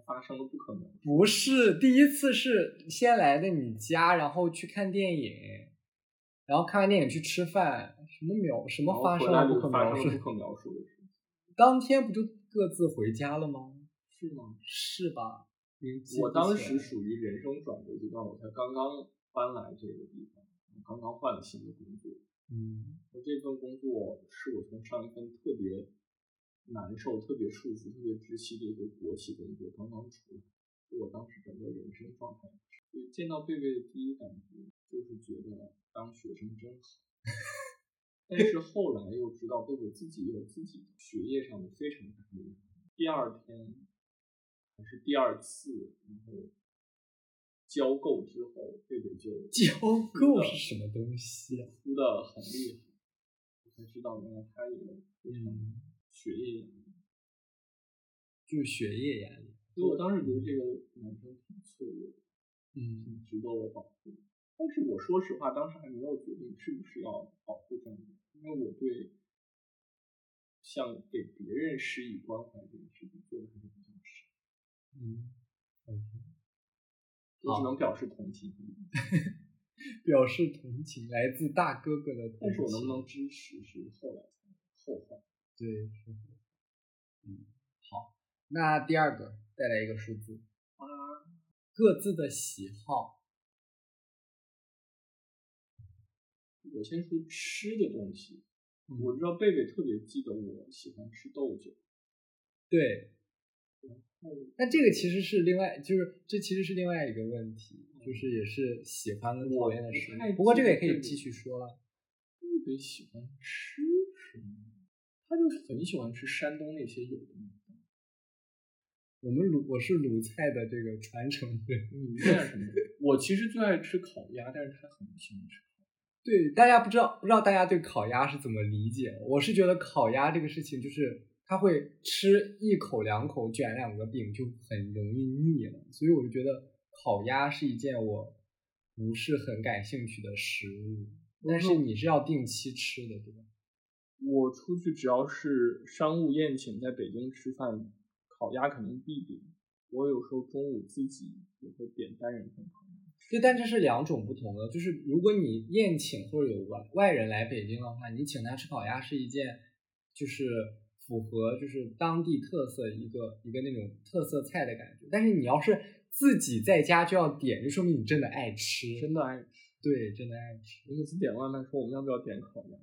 发生了不可能。不是，第一次是先来的你家，然后去看电影。然后看完电影去吃饭，什么描什么发生了不可描述不可描述的事情。当天不就各自回家了吗？是吗？是吧？我当时属于人生转折阶段，我才刚刚搬来这个地方，刚刚换了新的工作。嗯，我这份工作是我从上一份特别难受、特别束缚、特别窒息的一个国企工作刚刚出来，我当时整个人生状态，就见到贝贝的第一感觉就是觉得。当学生真好，但是后来又知道贝贝自己有自己学业上的非常大的压力。第二天还是第二次，然后交够之后，贝贝就 交够是什么东西？哭的很厉害，我才知道原来他也有非常学业压力，就是学业压力。所以我当时觉得这个男生挺脆弱的，嗯，挺值得我保护。但是我说实话，当时还没有决定是不是要保护这样的，因为我对像给别人施以关怀这件事情做的还是比较少。嗯，OK，我只能表示同情。表示同情来自大哥哥的同情，但是我能不能支持是后来后话。对，是后话。嗯，好，那第二个再来一个数字啊，各自的喜好。我先说吃的东西，我知道贝贝特别记得我喜欢吃豆角，对，那这个其实是另外，就是这其实是另外一个问题，就是也是喜欢跟讨厌的事。不过这个也可以继续说了。特别喜欢吃什么？他就是很喜欢吃山东那些有的那个。我们鲁我是鲁菜的这个传承人，你爱什么？我其实最爱吃烤鸭，但是他很不喜欢吃。对，大家不知道不知道大家对烤鸭是怎么理解？我是觉得烤鸭这个事情，就是他会吃一口两口卷两个饼就很容易腻了，所以我就觉得烤鸭是一件我不是很感兴趣的食物。但是你是要定期吃的，对吧？我出去只要是商务宴请，在北京吃饭，烤鸭肯定必点。我有时候中午自己也会点单人份烤鸭。对，但这是两种不同的。就是如果你宴请或者有外外人来北京的话，你请他吃烤鸭是一件，就是符合就是当地特色一个一个那种特色菜的感觉。但是你要是自己在家就要点，就说明你真的爱吃，真的爱吃。对，真的爱吃。我每次点外卖说我们要不要点烤鸭，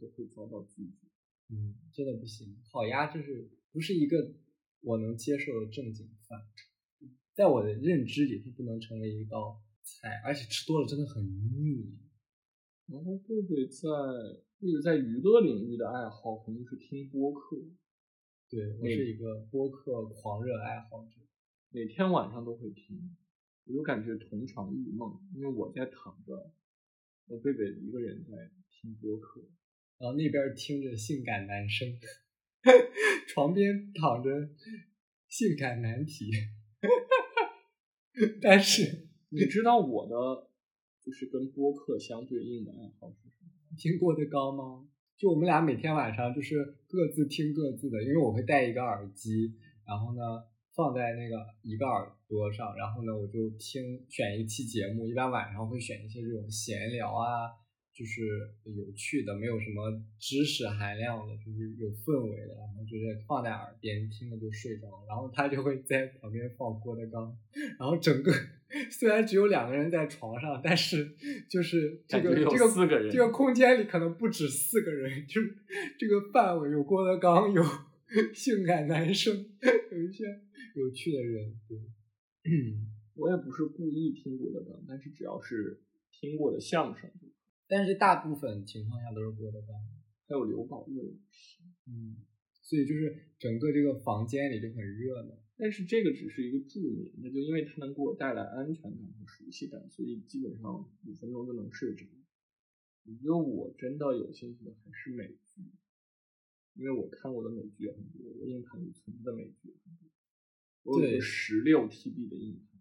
都会遭到拒绝。嗯，真的不行，烤鸭就是不是一个我能接受的正经饭，在我的认知里，它不能成为一道。菜，而且吃多了真的很腻。然后贝贝在贝贝在娱乐领域的爱好肯定是听播客。对，我是一个播客狂热爱好者，每天晚上都会听。我就感觉同床异梦，因为我在躺着，我贝贝一个人在听播客，然后那边听着性感男声，床边躺着性感难题，但是。你知道我的就是跟播客相对应的爱好是什么？听郭德纲吗？就我们俩每天晚上就是各自听各自的，因为我会戴一个耳机，然后呢放在那个一个耳朵上，然后呢我就听选一期节目，一般晚上会选一些这种闲聊啊，就是有趣的，没有什么知识含量的，就是有氛围的，然后就是放在耳边听了就睡着，然后他就会在旁边放郭德纲，然后整个虽然只有两个人在床上，但是就是这个这个四个人，这个空间里可能不止四个人，就是这个范围有郭德纲，有 性感男生，有一些有趣的人。对，我也不是故意听郭德纲，但是只要是听过的相声。但是大部分情况下都是郭德纲，还有刘宝瑞老师，嗯，所以就是整个这个房间里就很热闹。但是这个只是一个助眠，那就因为它能给我带来安全感和熟悉感，所以基本上五分钟就能睡着。我觉得我真的有兴趣的还是美剧，因为我看过的美剧很多，我硬盘里存的美剧很多，我有个十六 TB 的硬盘。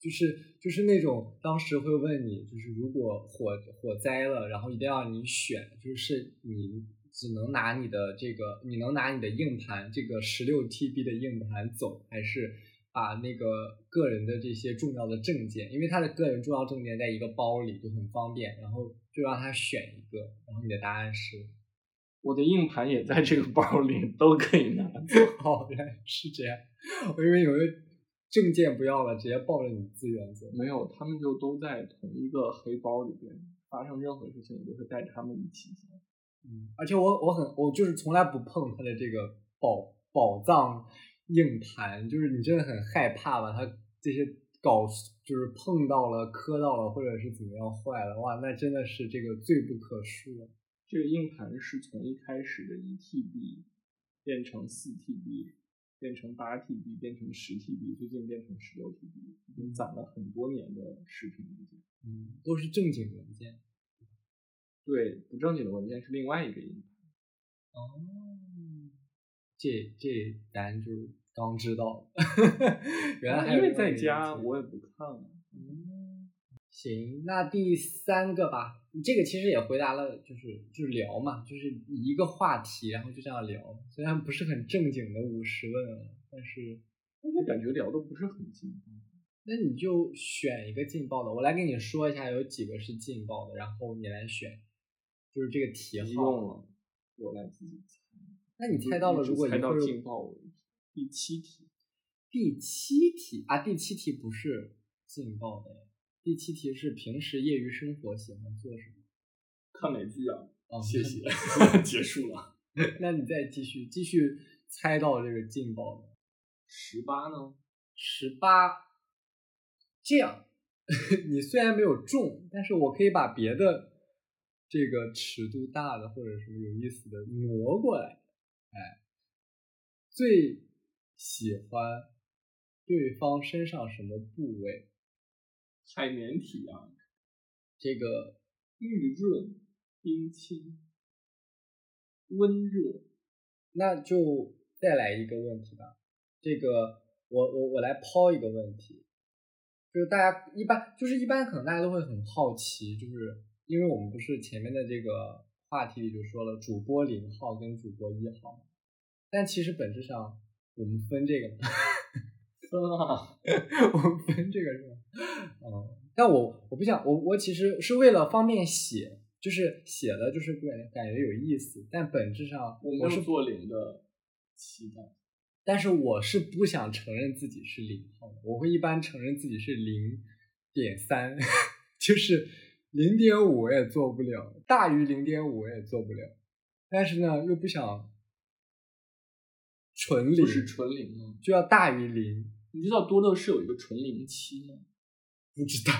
就是就是那种当时会问你，就是如果火火灾了，然后一定要你选，就是你只能拿你的这个，你能拿你的硬盘这个十六 TB 的硬盘走，还是把那个个人的这些重要的证件，因为他的个人重要证件在一个包里就很方便，然后就让他选一个，然后你的答案是，我的硬盘也在这个包里，都可以拿好。哦，原来是这样，我以为有个。证件不要了，直接抱着你资源走。没有，他们就都在同一个黑包里边。发生任何事情，我都是带着他们一起走。嗯，而且我我很我就是从来不碰他的这个宝宝藏硬盘，就是你真的很害怕吧？他这些搞就是碰到了、磕到了，或者是怎么样坏了，哇，那真的是这个罪不可恕。这个硬盘是从一开始的一 TB 变成四 TB。变成八 TB，变成十 TB，最近变成十六 TB，已经攒了很多年的视频文件，嗯，都是正经文件。对，不正经的文件是另外一个硬盘。哦，这这咱就是刚知道，原来还因为在家我也不看了。行，那第三个吧，这个其实也回答了，就是就是聊嘛，就是一个话题，然后就这样聊，虽然不是很正经的五十问，但是但是感觉聊的不是很劲爆。那你就选一个劲爆的，我来跟你说一下有几个是劲爆的，然后你来选，就是这个题号用了，我来自己猜。那你猜到了，如果猜到劲爆，第七题，第七题啊，第七题不是劲爆的呀。第七题是平时业余生活喜欢做什么？看美剧啊。哦，谢谢，结束了。那你再继续继续猜到这个劲爆的十八呢？十八，这样，你虽然没有中，但是我可以把别的这个尺度大的或者什么有意思的挪过来。哎，最喜欢对方身上什么部位？海绵体啊，这个玉润、冰清、温热，那就再来一个问题吧。这个我我我来抛一个问题，就是大家一般就是一般可能大家都会很好奇，就是因为我们不是前面的这个话题里就说了主播零号跟主播一号，但其实本质上我们分这个。分 啊，我们分这个是吧？嗯，但我我不想，我我其实是为了方便写，就是写的就是感感觉有意思，但本质上我是做零的期待，但是我是不想承认自己是零我会一般承认自己是零点三，就是零点五我也做不了，大于零点五我也做不了，但是呢又不想纯零，不是纯零吗？就要大于零。你知道多乐是有一个纯零期吗？不知道。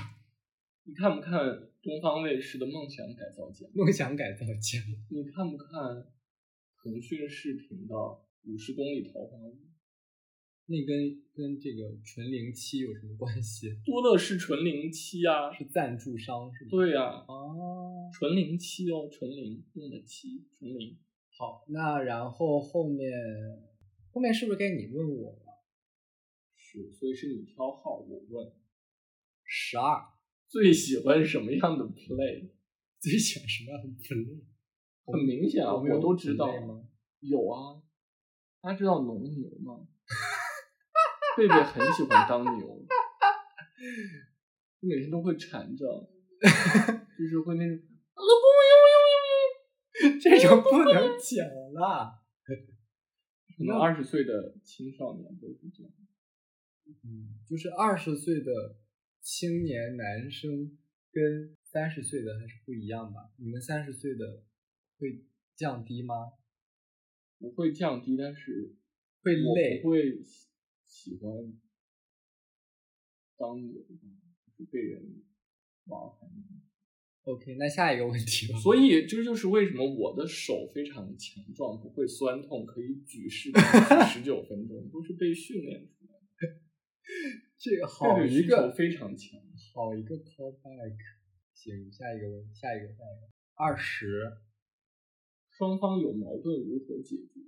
你看不看东方卫视的《梦想改造家》？梦想改造家。你看不看腾讯视频的《五十公里桃花坞》？那跟跟这个纯零七有什么关系？多乐士纯零七啊，是赞助商是吗？对呀。哦。纯零七哦，纯零用的七，纯零。好，那然后后面后面是不是该你问我了？是，所以是你挑号，我问。十二，最喜欢什么样的 play？最喜欢什么样的 play？很明显啊，我都知道吗？有啊，大家知道农牛吗？贝贝很喜欢当牛，每天都会缠着就是会那种这种不能讲了。可能二十岁的青少年都是这样。嗯，就是二十岁的青年男生跟三十岁的还是不一样吧？你们三十岁的会降低吗？不会降低，但是会累，不会喜欢当牛，就是被人玩儿。OK，那下一个问题吧。所以这就是为什么我的手非常强壮，不会酸痛，可以举十 十九分钟，都是被训练出来的。这个好一个非常强，好一个 callback。行，下一个问，下一个，下一个。二十，双方有矛盾如何解决？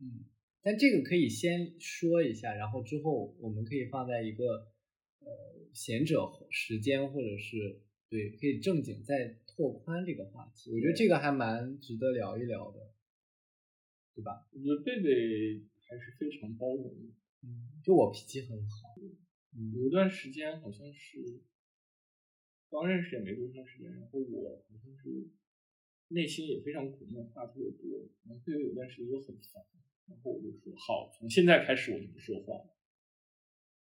嗯，但这个可以先说一下，然后之后我们可以放在一个呃闲者时间或者是。对，可以正经再拓宽这个话题，我觉得这个还蛮值得聊一聊的，对吧？我觉得贝贝还是非常包容的，嗯，就我脾气很好，嗯，有一段时间好像是刚认识也没多长时间，然后我好像是内心也非常苦闷，话特别多，然后贝贝有段时间就很烦，然后我就说好，从现在开始我就不说话了，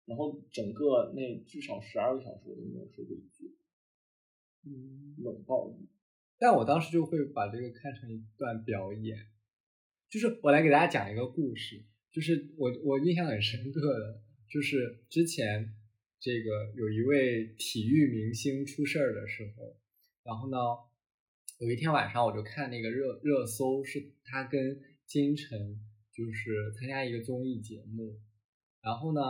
然后整个那至少十二个小时我都没有说过一句。嗯，冷暴力，但我当时就会把这个看成一段表演，就是我来给大家讲一个故事，就是我我印象很深刻的，就是之前这个有一位体育明星出事儿的时候，然后呢，有一天晚上我就看那个热热搜，是他跟金晨就是参加一个综艺节目，然后呢，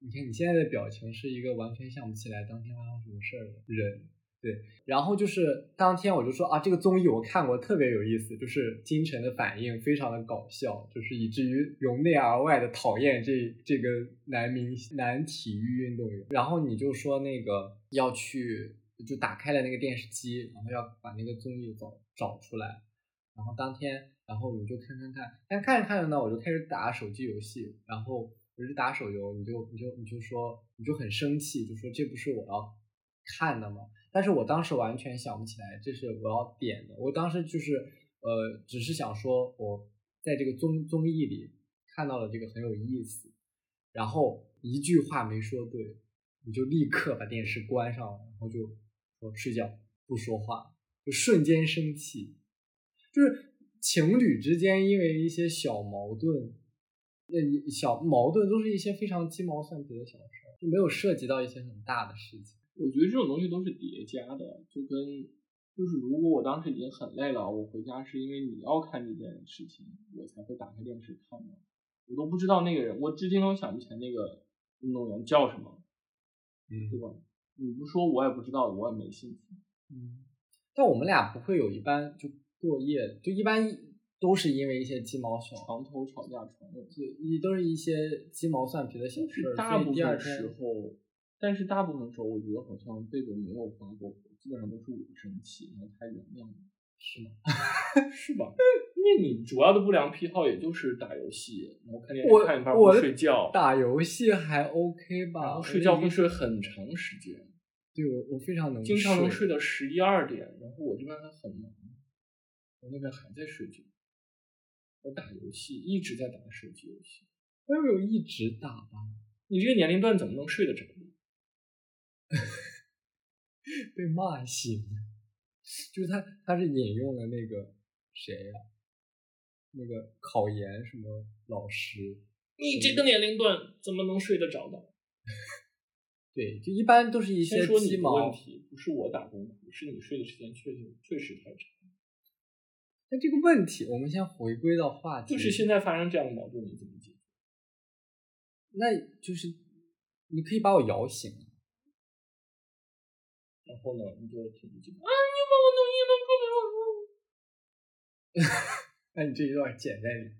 你看你现在的表情是一个完全想不起来当天发生什么事儿的人。对，然后就是当天我就说啊，这个综艺我看过，特别有意思，就是金晨的反应非常的搞笑，就是以至于由内而外的讨厌这这个男明星、男体育运动员。然后你就说那个要去，就打开了那个电视机，然后要把那个综艺找找出来。然后当天，然后你就看看看，但看着看着呢，我就开始打手机游戏，然后我就打手游，你就你就你就说你就很生气，就说这不是我要看的吗？但是我当时完全想不起来这是我要点的，我当时就是呃，只是想说我在这个综综艺里看到了这个很有意思，然后一句话没说对，你就立刻把电视关上了，然后就说睡觉不说话，就瞬间生气，就是情侣之间因为一些小矛盾，那小矛盾都是一些非常鸡毛蒜皮的小事儿，就没有涉及到一些很大的事情。我觉得这种东西都是叠加的，就跟就是如果我当时已经很累了，我回家是因为你要看这件事情，我才会打开电视看的。我都不知道那个人，我至今都想不起来那个运动员叫什么，嗯，对吧？你不说我也不知道，我也没兴趣。嗯，但我们俩不会有一般就过夜，就一般都是因为一些鸡毛小床头吵架床尾，对，也都是一些鸡毛蒜皮的小事，大部分时候。但是大部分时候，我觉得好像贝贝没有发过火，基本上都是我生气，然后他原谅是吗？是吧？因为你主要的不良癖好也就是打游戏，然后看电视看一半不睡觉。打游戏还 OK 吧？然后睡觉会睡很长时间。对我我非常能经常能睡到十一二点，然后我这边还很忙，我那边还在睡觉。我打游戏一直在打手机游戏，没有一直打吧？你这个年龄段怎么能睡得着？被骂醒，就是他，他是引用了那个谁呀？那个考研什么老师？你这个年龄段怎么能睡得着呢？对，就一般都是一些鸡毛问题，不是我打工苦，是你睡的时间确实确实太长。那这个问题，我们先回归到话题，就是现在发生这样的矛盾，你怎么解决？那就是你可以把我摇醒。然后呢，你就挺不进啊！你把我弄晕弄不了。那你这一段剪在里面。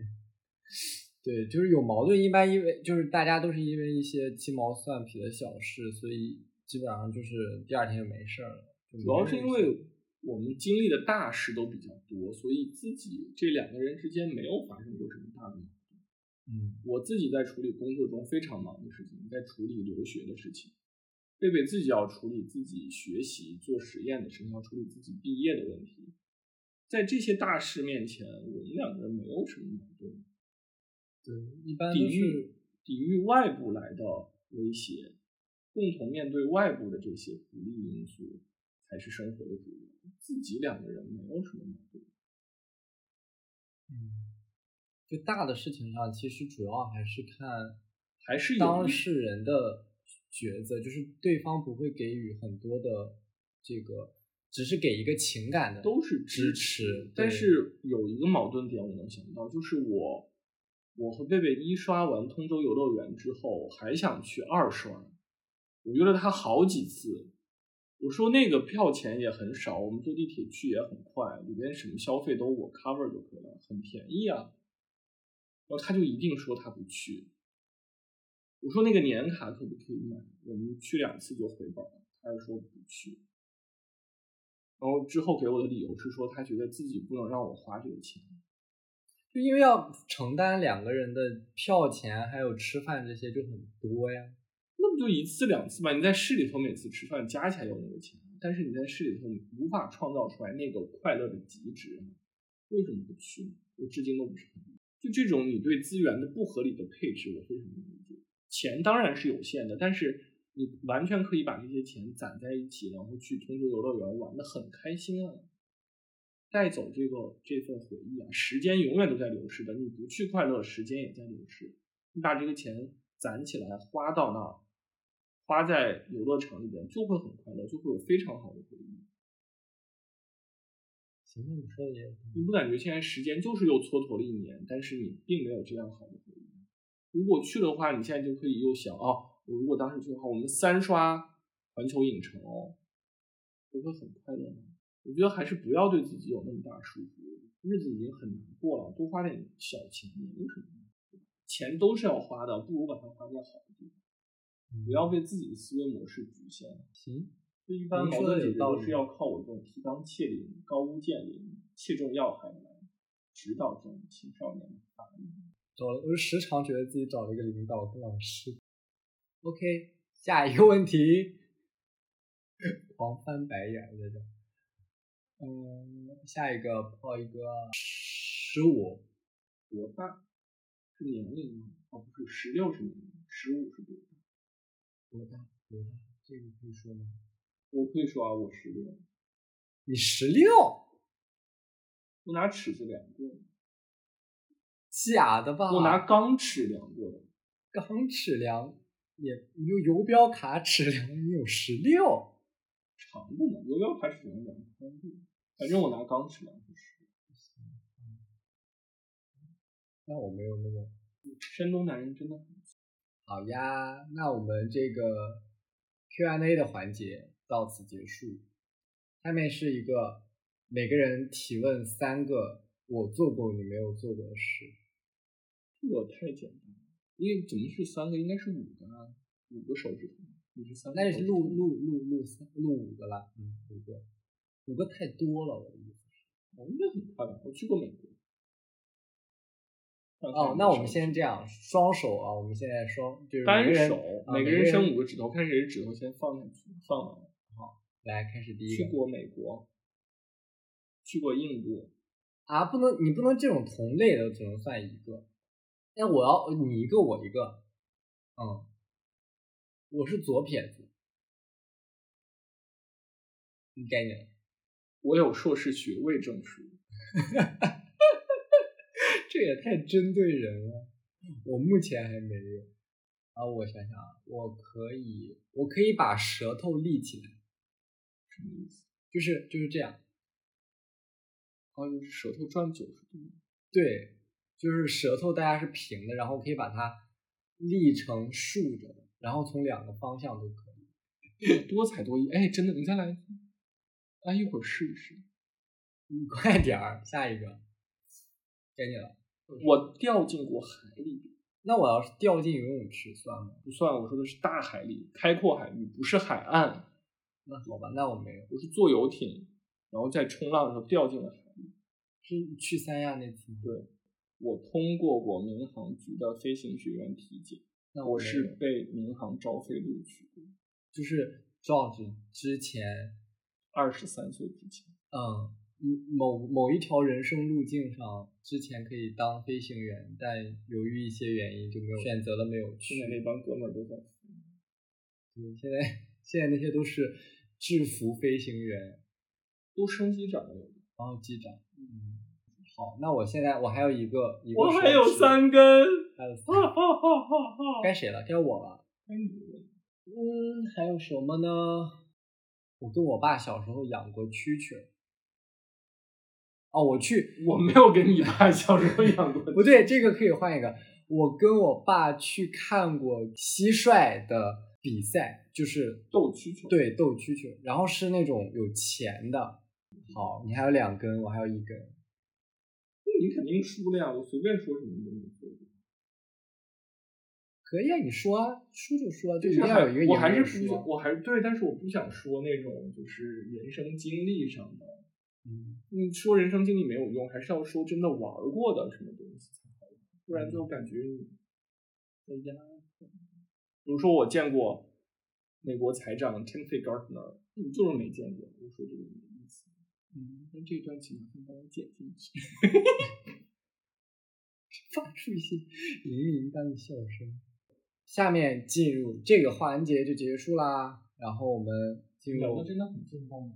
对，就是有矛盾，一般因为就是大家都是因为一些鸡毛蒜皮的小事，所以基本上就是第二天就没事儿了。主要是因为我们经历的大事都比较多，所以自己这两个人之间没有发生过什么大的矛盾。嗯，我自己在处理工作中非常忙的事情，在处理留学的事情。贝贝自己要处理自己学习做实验的事情，要处理自己毕业的问题。在这些大事面前，我们两个人没有什么矛盾。对，一般抵御抵御外部来的威胁，共同面对外部的这些不利因素，才是生活的主流。自己两个人没有什么矛盾。嗯，就大的事情上，其实主要还是看还是有当事人的抉择，就是对方不会给予很多的这个，只是给一个情感的都是支持。但是有一个矛盾点，我能想到，就是我我和贝贝一刷完通州游乐园之后，还想去二刷，我约了他好几次。我说那个票钱也很少，我们坐地铁去也很快，里边什么消费都我 cover 就可以了，很便宜啊。然后他就一定说他不去。我说那个年卡可不可以买？我们去两次就回本了，他就说不去。然后之后给我的理由是说他觉得自己不能让我花这个钱，就因为要承担两个人的票钱，还有吃饭这些就很多呀。那不就一次两次嘛？你在市里头每次吃饭加起来有那个钱，但是你在市里头无法创造出来那个快乐的极值，为什么不去呢？我至今都不是很理解。就这种你对资源的不合理的配置，我非常。钱当然是有限的，但是你完全可以把这些钱攒在一起，然后去通州游乐园玩的很开心啊，带走这个这份回忆啊。时间永远都在流逝的，你不去快乐，时间也在流逝。你把这个钱攒起来，花到那儿。花在游乐场里边就会很快乐，就会有非常好的回忆。行，那你说的也，你不感觉现在时间就是又蹉跎了一年，但是你并没有这样好的。如果去的话，你现在就可以又想啊，我如果当时去的话，我们三刷环球影城哦，不会很快乐吗？我觉得还是不要对自己有那么大束缚，日子已经很难过了，多花点小钱也没什么。钱都是要花的，不如把它花在好的地方。不要被自己的思维模式局限。行，就一般矛盾解决都是要靠我这种提纲挈领、高屋建瓴、切中要害来指导这种青少年的发育。找了，我时常觉得自己找了一个领导跟老师。OK，下一个问题，狂翻白眼在这。嗯，下一个报一个十五，多大？是年龄吗？哦，不是，十六是年龄，十五是多大？多大？多大？这个可以说吗？我可以说啊，我十六。你十六？我拿尺子量过。假的吧？我拿钢尺量过的。钢尺量也，你用游标卡尺量，你有十六？长度嘛，游标卡尺量量宽度。反正我拿钢尺量就是。那我没有那么。山东男人真的很。好呀，那我们这个 Q&A 的环节到此结束。下面是一个每个人提问三个我做过你没有做过的事。这个太简单了，因为怎么是三个？应该是五个啊，五个手指头。你是三？那也是录录录录三录五个了。嗯，五个，五个太多了，我的意思是。我应该很快吧？我去过美国。哦，那我们先这样，双手啊，我们现在双就是单手，每个人伸五个指头，看谁指头先放下去，放完。好，来开始第一个。去过美国，去过印度。啊，不能，你不能这种同类的只能算一个。那我要你一个我一个。嗯，我是左撇子。你概念。我有硕士学位证书。这也太针对人了，我目前还没有。啊，我想想啊，我可以，我可以把舌头立起来，什么意思？就是就是这样。啊，就是舌头转九十度。对，就是舌头大家是平的，然后可以把它立成竖着的，然后从两个方向都可以。多才多艺，哎，真的，你再来一次。哎，一会儿试一试。你快点儿，下一个，给你了。我掉进过海里，那我要是掉进游泳池算吗？不算，我说的是大海里，开阔海域，不是海岸。那好吧，那我没有，我是坐游艇，然后在冲浪的时候掉进了海里。是去三亚那次吗？对，我通过过民航局的飞行学院体检，那我是被民航招飞录取的。就是赵子之前二十三岁之前，嗯，某某一条人生路径上，之前可以当飞行员，但由于一些原因就没有选择了没有去。现在那帮哥们儿都在。对，现在现在那些都是制服飞行员，都升机长了，然后机长。嗯，好，那我现在我还有一个，一个我 还有三根，还有三，该谁了？该我了。该你了。嗯，还有什么呢？我跟我爸小时候养过蛐蛐。哦，我去，我没有跟你爸小时候养过。不对，这个可以换一个。我跟我爸去看过蟋蟀的比赛，就是斗蛐蛐。对，斗蛐蛐，然后是那种有钱的。好，你还有两根，我还有一根。那你肯定输了呀！我随便说什么都能说。可以啊，你说啊，输就说，就是要有一个。我还是不，我还是对，但是我不想说那种就是人生经历上的。嗯，你说人生经历没有用，还是要说真的玩过的什么东西才好，不然就感觉你在压。比如说我见过美国财长 Timothy Gardner，你就是没见过。我说这个。嗯，那这段请麻烦帮我剪进去，发出一些铃铃般的笑声。下面进入这个环节就结束啦，然后我们进入。聊的真的很劲爆吗？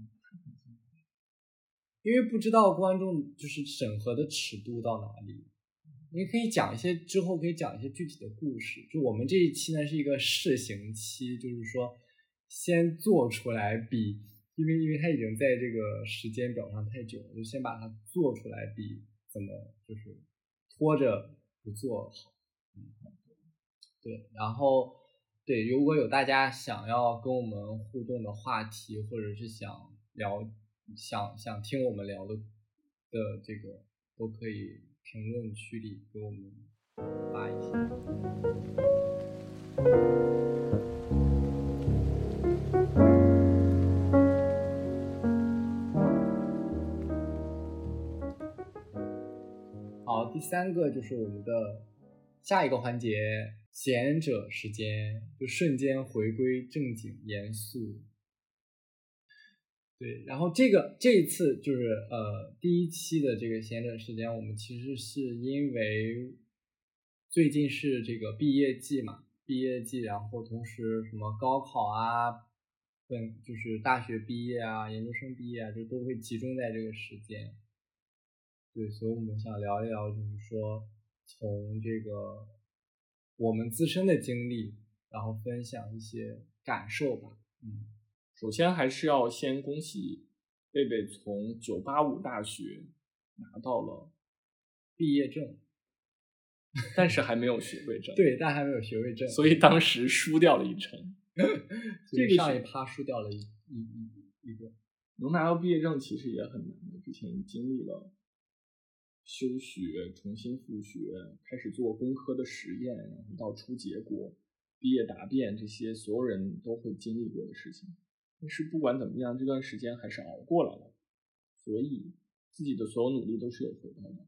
因为不知道观众就是审核的尺度到哪里，你可以讲一些之后可以讲一些具体的故事。就我们这一期呢是一个试行期，就是说先做出来比，因为因为它已经在这个时间表上太久了，就先把它做出来比怎么就是拖着不做好。嗯，对，然后对，如果有大家想要跟我们互动的话题，或者是想聊。想想听我们聊的的这个，都可以评论区里给我们发一些。第三个就是我们的下一个环节——贤者时间，就瞬间回归正经严肃。对，然后这个这一次就是呃第一期的这个贤者时间，我们其实是因为最近是这个毕业季嘛，毕业季，然后同时什么高考啊，本就是大学毕业啊，研究生毕业啊，就都会集中在这个时间。对，所以我们想聊一聊，就是说从这个我们自身的经历，然后分享一些感受吧，嗯。首先还是要先恭喜贝贝从九八五大学拿到了毕业证，但是还没有学位证。对，但还没有学位证，所以当时输掉了一程。这个上一趴输掉了一一一一个。能拿到毕业证其实也很难的，之前经历了休学、重新复学、开始做工科的实验，然后到出结果、毕业答辩这些所有人都会经历过的事情。但是不管怎么样，这段时间还是熬过来了，所以自己的所有努力都是有回报的。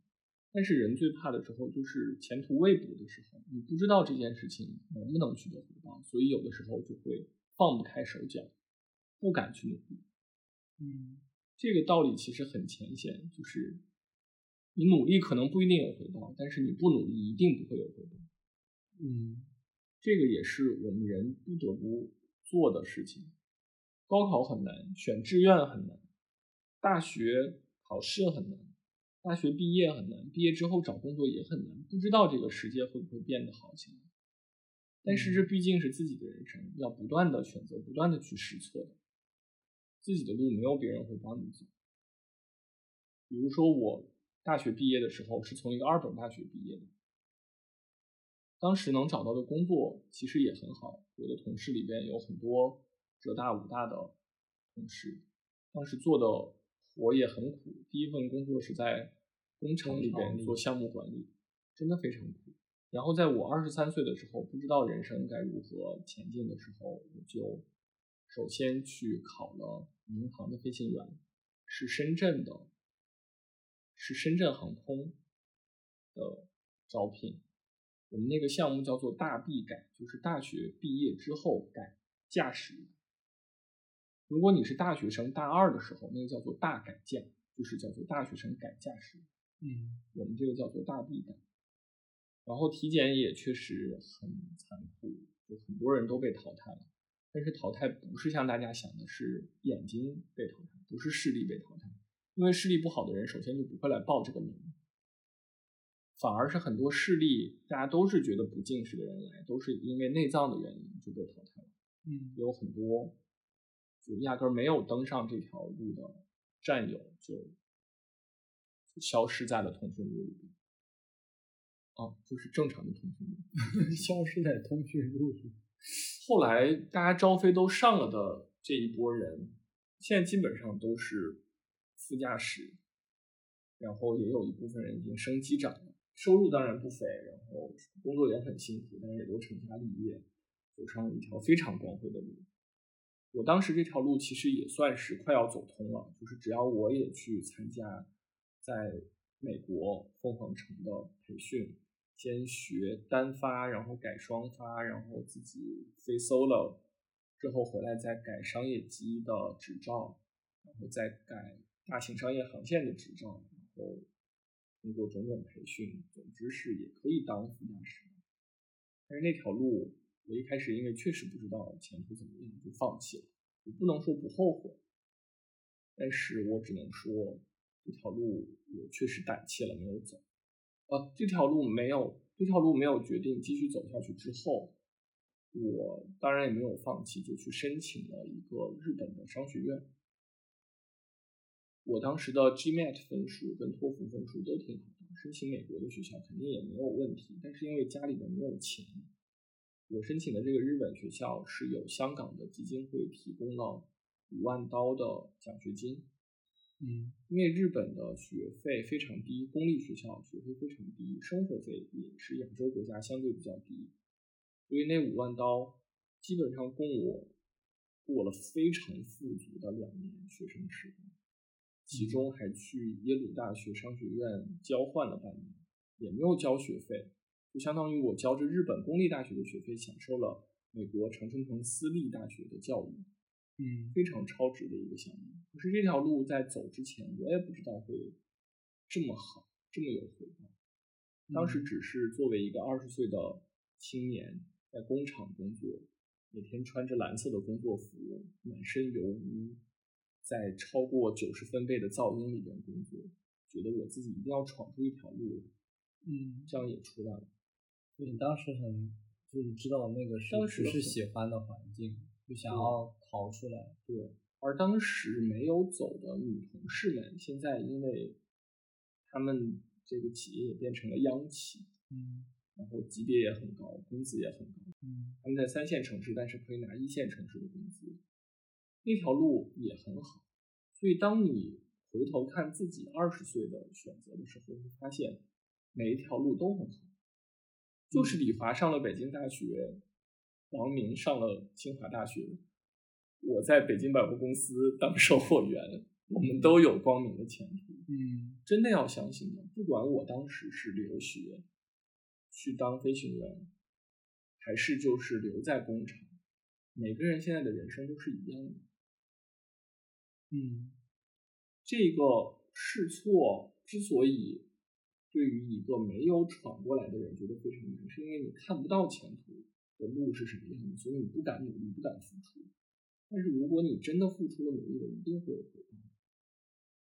但是人最怕的时候就是前途未卜的时候，你不知道这件事情能不能取得回报，所以有的时候就会放不开手脚，不敢去努力。嗯，这个道理其实很浅显，就是你努力可能不一定有回报，但是你不努力一定不会有回报。嗯，这个也是我们人不得不做的事情。高考很难，选志愿很难，大学考试很难，大学毕业很难，毕业之后找工作也很难，不知道这个世界会不会变得好起来。但是这毕竟是自己的人生，要不断的选择，不断的去试错的。自己的路没有别人会帮你走。比如说我大学毕业的时候是从一个二本大学毕业的，当时能找到的工作其实也很好，我的同事里边有很多。浙大、武大的同事，当时做的活也很苦。第一份工作是在工厂里边做项目管理，真的非常苦。然后在我二十三岁的时候，不知道人生该如何前进的时候，我就首先去考了民航的飞行员，是深圳的，是深圳航空的招聘。我们那个项目叫做大毕改，就是大学毕业之后改驾驶员。如果你是大学生大二的时候，那个叫做大改驾，就是叫做大学生改驾驶，嗯我们这个叫做大闭改。然后体检也确实很残酷，就很多人都被淘汰了。但是淘汰不是像大家想的是眼睛被淘汰，不是视力被淘汰，因为视力不好的人首先就不会来报这个名，反而是很多视力大家都是觉得不近视的人来，都是因为内脏的原因就被淘汰了。嗯有很多就压根儿没有登上这条路的战友就就消失在了通讯录里边。哦，就是正常的通讯录。消失在通讯录里。后来大家招飞都上了的这一波人，现在基本上都是副驾驶，然后也有一部分人已经升机长了，收入当然不菲，然后工作也很辛苦，但是也都成家立业，走上了一条非常光辉的路。我当时这条路其实也算是快要走通了，就是只要我也去参加在美国凤凰城的培训，先学单发，然后改双发，然后自己飞 solo，之后回来再改商业机的执照，然后再改大型商业航线的执照，然后通过种种培训，总之是也可以当副驾驶。但是那条路，我一开始因为确实不知道前途怎么样，就放弃了。我不能说不后悔，但是我只能说这条路我确实胆怯了，没有走。呃，这条路没有，这条路没有决定继续走下去之后，我当然也没有放弃，就去申请了一个日本的商学院。我当时的 GMAT 分数跟托福分数都挺好的，申请美国的学校肯定也没有问题。但是因为家里边没有钱，我申请的这个日本学校是有香港的基金会提供了五万刀的奖学金。嗯因为日本的学费非常低，公立学校学费非常低，生活费也是亚洲国家相对比较低，所以那五万刀基本上供我过了非常富足的两年学生时光，其中还去耶鲁大学商学院交换了半年，也没有交学费，就相当于我交着日本公立大学的学费，享受了美国常春藤私立大学的教育。嗯非常超值的一个项目。可是这条路在走之前，我也不知道会这么好，这么有回报。当时只是作为一个二十岁的青年，在工厂工作，每天穿着蓝色的工作服，满身油污，在超过九十分贝的噪音里边工作，觉得我自己一定要闯出一条路来，嗯，这样也出来了。就你当时很就是知道那个是时是喜欢的环境，就想要逃出来。对，而当时没有走的女同事们，现在因为他们这个企业也变成了央企，嗯然后级别也很高，工资也很高。嗯他们在三线城市，但是可以拿一线城市的工资，那条路也很好。所以当你回头看自己二十岁的选择的时候，会发现每一条路都很好。就是李华上了北京大学，王明上了清华大学，我在北京百货公司当售货员，我们都有光明的前途。嗯真的要相信的，不管我当时是留学去当飞行员，还是就是留在工厂，每个人现在的人生都是一样的。嗯这个试错之所以对于一个没有闯过来的人觉得非常难，是因为你看不到前途的路是什么样的，所以你不敢努力，不敢付出。但是如果你真的付出了努力了，一定会有回报。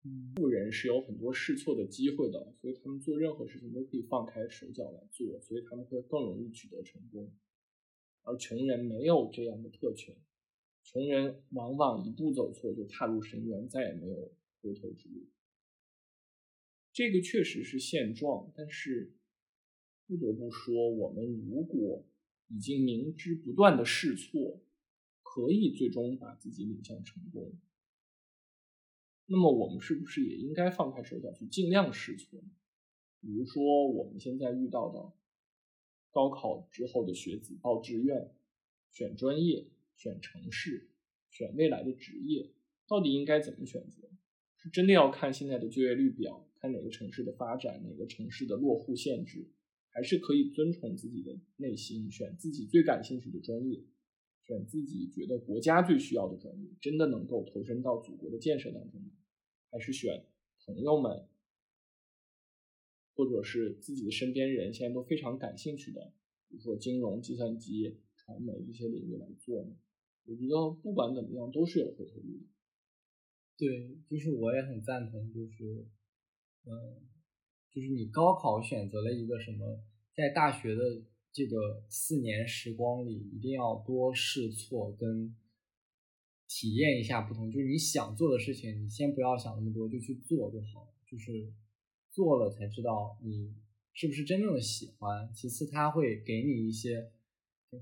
嗯富人是有很多试错的机会的，所以他们做任何事情都可以放开手脚来做，所以他们会更容易取得成功。而穷人没有这样的特权，穷人往往一步走错就踏入深渊，再也没有回头之路。这个确实是现状，但是不得不说，我们如果已经明知不断的试错，可以最终把自己领向成功，那么我们是不是也应该放开手脚去尽量试错呢？比如说我们现在遇到的高考之后的学子报志愿、选专业、选城市、选未来的职业，到底应该怎么选择？是真的要看现在的就业率表，看哪个城市的发展，哪个城市的落户限制，还是可以遵从自己的内心，选自己最感兴趣的专业，选自己觉得国家最需要的专业，真的能够投身到祖国的建设当中吗？还是选朋友们，或者是自己的身边人现在都非常感兴趣的，比如说金融、计算机、传媒这些领域来做呢？我觉得不管怎么样都是有回头率的。对，就是我也很赞同，就是，嗯，就是你高考选择了一个什么，在大学的这个四年时光里，一定要多试错跟体验一下不同。就是你想做的事情，你先不要想那么多，就去做就好。就是做了才知道你是不是真正的喜欢。其次，他会给你一些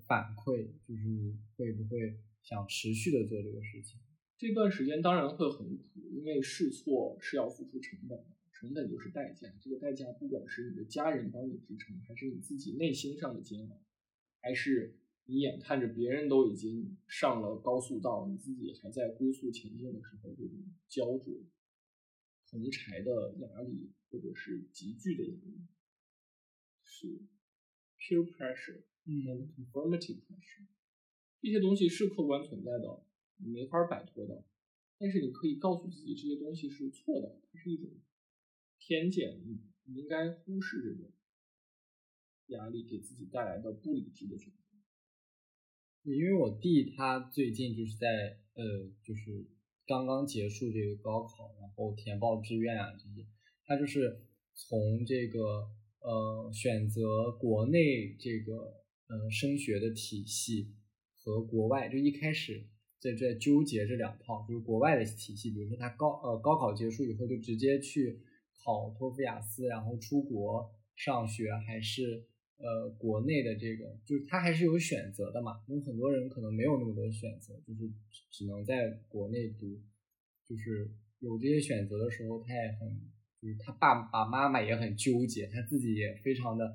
反馈，就是你会不会想持续的做这个事情。这段时间当然会很苦，因为试错是要付出成本的，成本就是代价。这个代价不管是你的家人帮你支撑，还是你自己内心上的煎熬，还是你眼看着别人都已经上了高速道，你自己还在龟速前进的时候，这种焦灼、同柴的压力，或者是急剧的压力，是 peer pressure，嗯，conformity pressure，这些东西是客观存在的。你没法摆脱的，但是你可以告诉自己这些东西是错的，它是一种偏见，你你应该忽视这种压力给自己带来的不理智的选择。因为我弟他最近就是在呃，就是刚刚结束这个高考，然后填报志愿啊这些，他就是从这个呃选择国内这个呃升学的体系和国外，就一开始。在在纠结这两套，就是国外的体系，比如说他高呃高考结束以后就直接去考托福雅思，然后出国上学，还是呃国内的这个，就是他还是有选择的嘛。因为很多人可能没有那么多选择，就是只能在国内读，就是有这些选择的时候，他也很，就是他爸爸妈妈也很纠结，他自己也非常的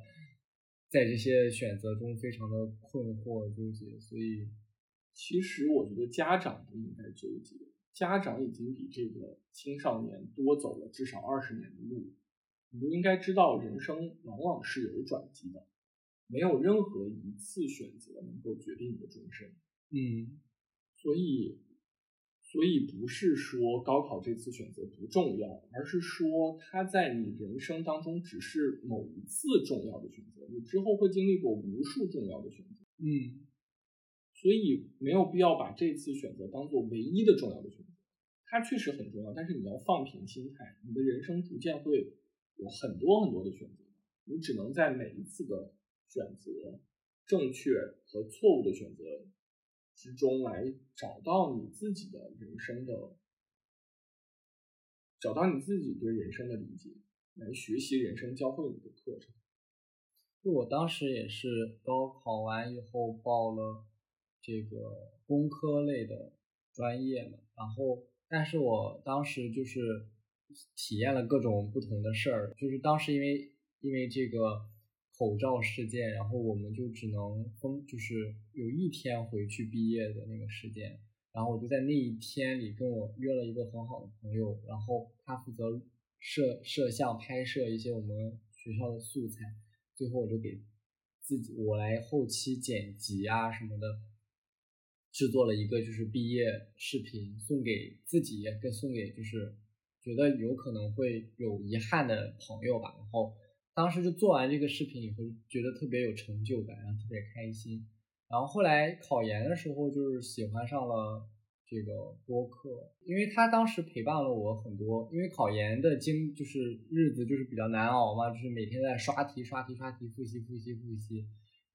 在这些选择中非常的困惑纠结，所以。其实我觉得家长不应该纠结，家长已经比这个青少年多走了至少二十年的路。你们应该知道，人生往往是有转机的，没有任何一次选择能够决定你的终身。嗯，所以，所以不是说高考这次选择不重要，而是说它在你人生当中只是某一次重要的选择，你之后会经历过无数重要的选择。嗯。所以没有必要把这次选择当做唯一的重要的选择，它确实很重要，但是你要放平心态，你的人生逐渐会有很多很多的选择，你只能在每一次的选择正确和错误的选择之中来找到你自己的人生的，找到你自己对人生的理解，来学习人生教会你的课程。就我当时也是高考完以后报了。这个工科类的专业嘛，然后，但是我当时就是体验了各种不同的事儿，就是当时因为因为这个口罩事件，然后我们就只能封，就是有一天回去毕业的那个时间，然后我就在那一天里跟我约了一个很好的朋友，然后他负责摄摄像拍摄一些我们学校的素材，最后我就给自己我来后期剪辑啊什么的。制作了一个就是毕业视频，送给自己，跟送给就是觉得有可能会有遗憾的朋友吧。然后当时就做完这个视频以后，觉得特别有成就感，然后特别开心。然后后来考研的时候，就是喜欢上了这个播客，因为他当时陪伴了我很多。因为考研的经就是日子就是比较难熬嘛，就是每天在刷题、刷题、刷题，复习、复习、复习。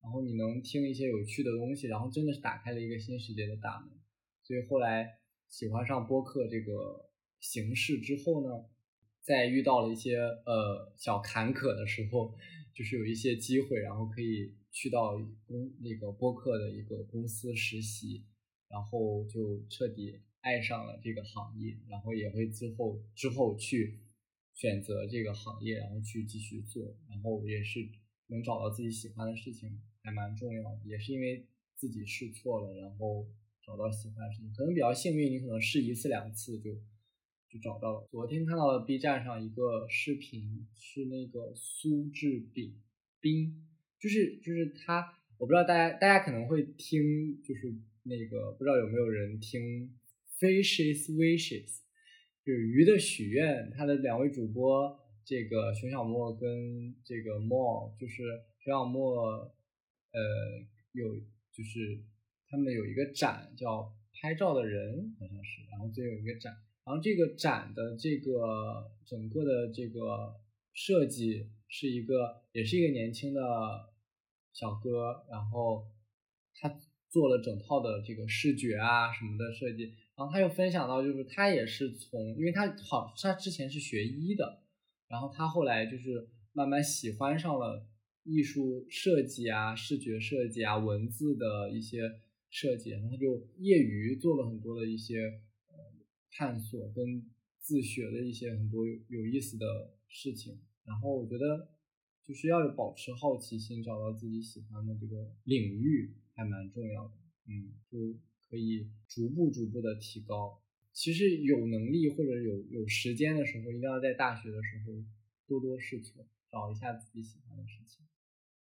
然后你能听一些有趣的东西，然后真的是打开了一个新世界的大门。所以后来喜欢上播客这个形式之后呢，在遇到了一些呃小坎坷的时候，就是有一些机会，然后可以去到公那个播客的一个公司实习，然后就彻底爱上了这个行业，然后也会之后之后去选择这个行业，然后去继续做，然后也是能找到自己喜欢的事情。还蛮重要，也是因为自己试错了，然后找到喜欢的事情，可能比较幸运，你可能试一次两次就就找到了。昨天看到了 B 站上一个视频，是那个苏志炳斌，就是就是他，我不知道大家大家可能会听，就是那个不知道有没有人听 Fishes Wishes，就是鱼的许愿，他的两位主播这个熊小莫跟这个 Mo，就是熊小莫，呃，有就是他们有一个展叫拍照的人，好像是，然后最有一个展，然后这个展的这个整个的这个设计是一个，也是一个年轻的小哥，然后他做了整套的这个视觉啊什么的设计，然后他又分享到，就是他也是从，因为他好，他之前是学医的，然后他后来就是慢慢喜欢上了艺术设计啊、视觉设计啊、文字的一些设计，然后他就业余做了很多的一些探索跟自学的一些很多有有意思的事情，然后我觉得就是要有保持好奇心，找到自己喜欢的这个领域还蛮重要的，嗯，就可以逐步逐步的提高。其实有能力或者有有时间的时候，一定要在大学的时候多多试错，找一下自己喜欢的事情。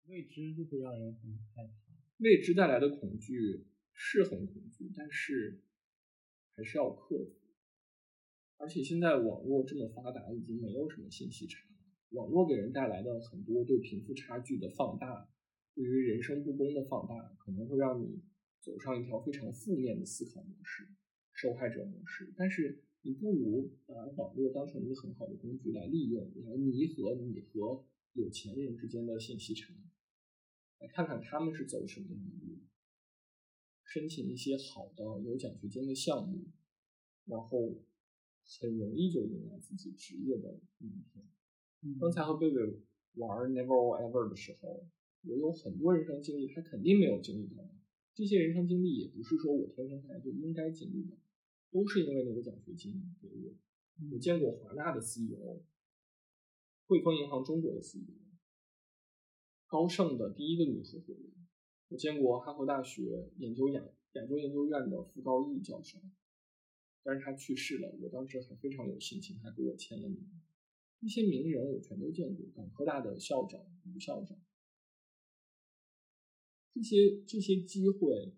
未知就会让人很害怕。未知带来的恐惧是很恐惧，但是还是要克服。而且现在网络这么发达，已经没有什么信息差了。网络给人带来的很多对贫富差距的放大，对于人生不公的放大，可能会让你走上一条非常负面的思考模式。受害者模式，但是你不如把网络当成一个很好的工具来利用，来弥合你和有钱人之间的信息差，来看看他们是走什么样的路，申请一些好的有奖学金的项目，然后很容易就迎来自己职业的明天。刚才和贝贝玩 Never or Ever 的时候，我有很多人生经历，他肯定没有经历到的。这些人生经历也不是说我天生下来就应该经历的。都是因为那个奖学金给我。我见过华纳的 CEO，汇丰银行中国的 CEO，高盛的第一个女合伙人。我见过哈佛大学研究亚亚洲研究院的傅高义教授，但是他去世了。我当时还非常有心情，还给我签了名。一些名人我全都见过，港科大的校长吴校长。这些这些机会。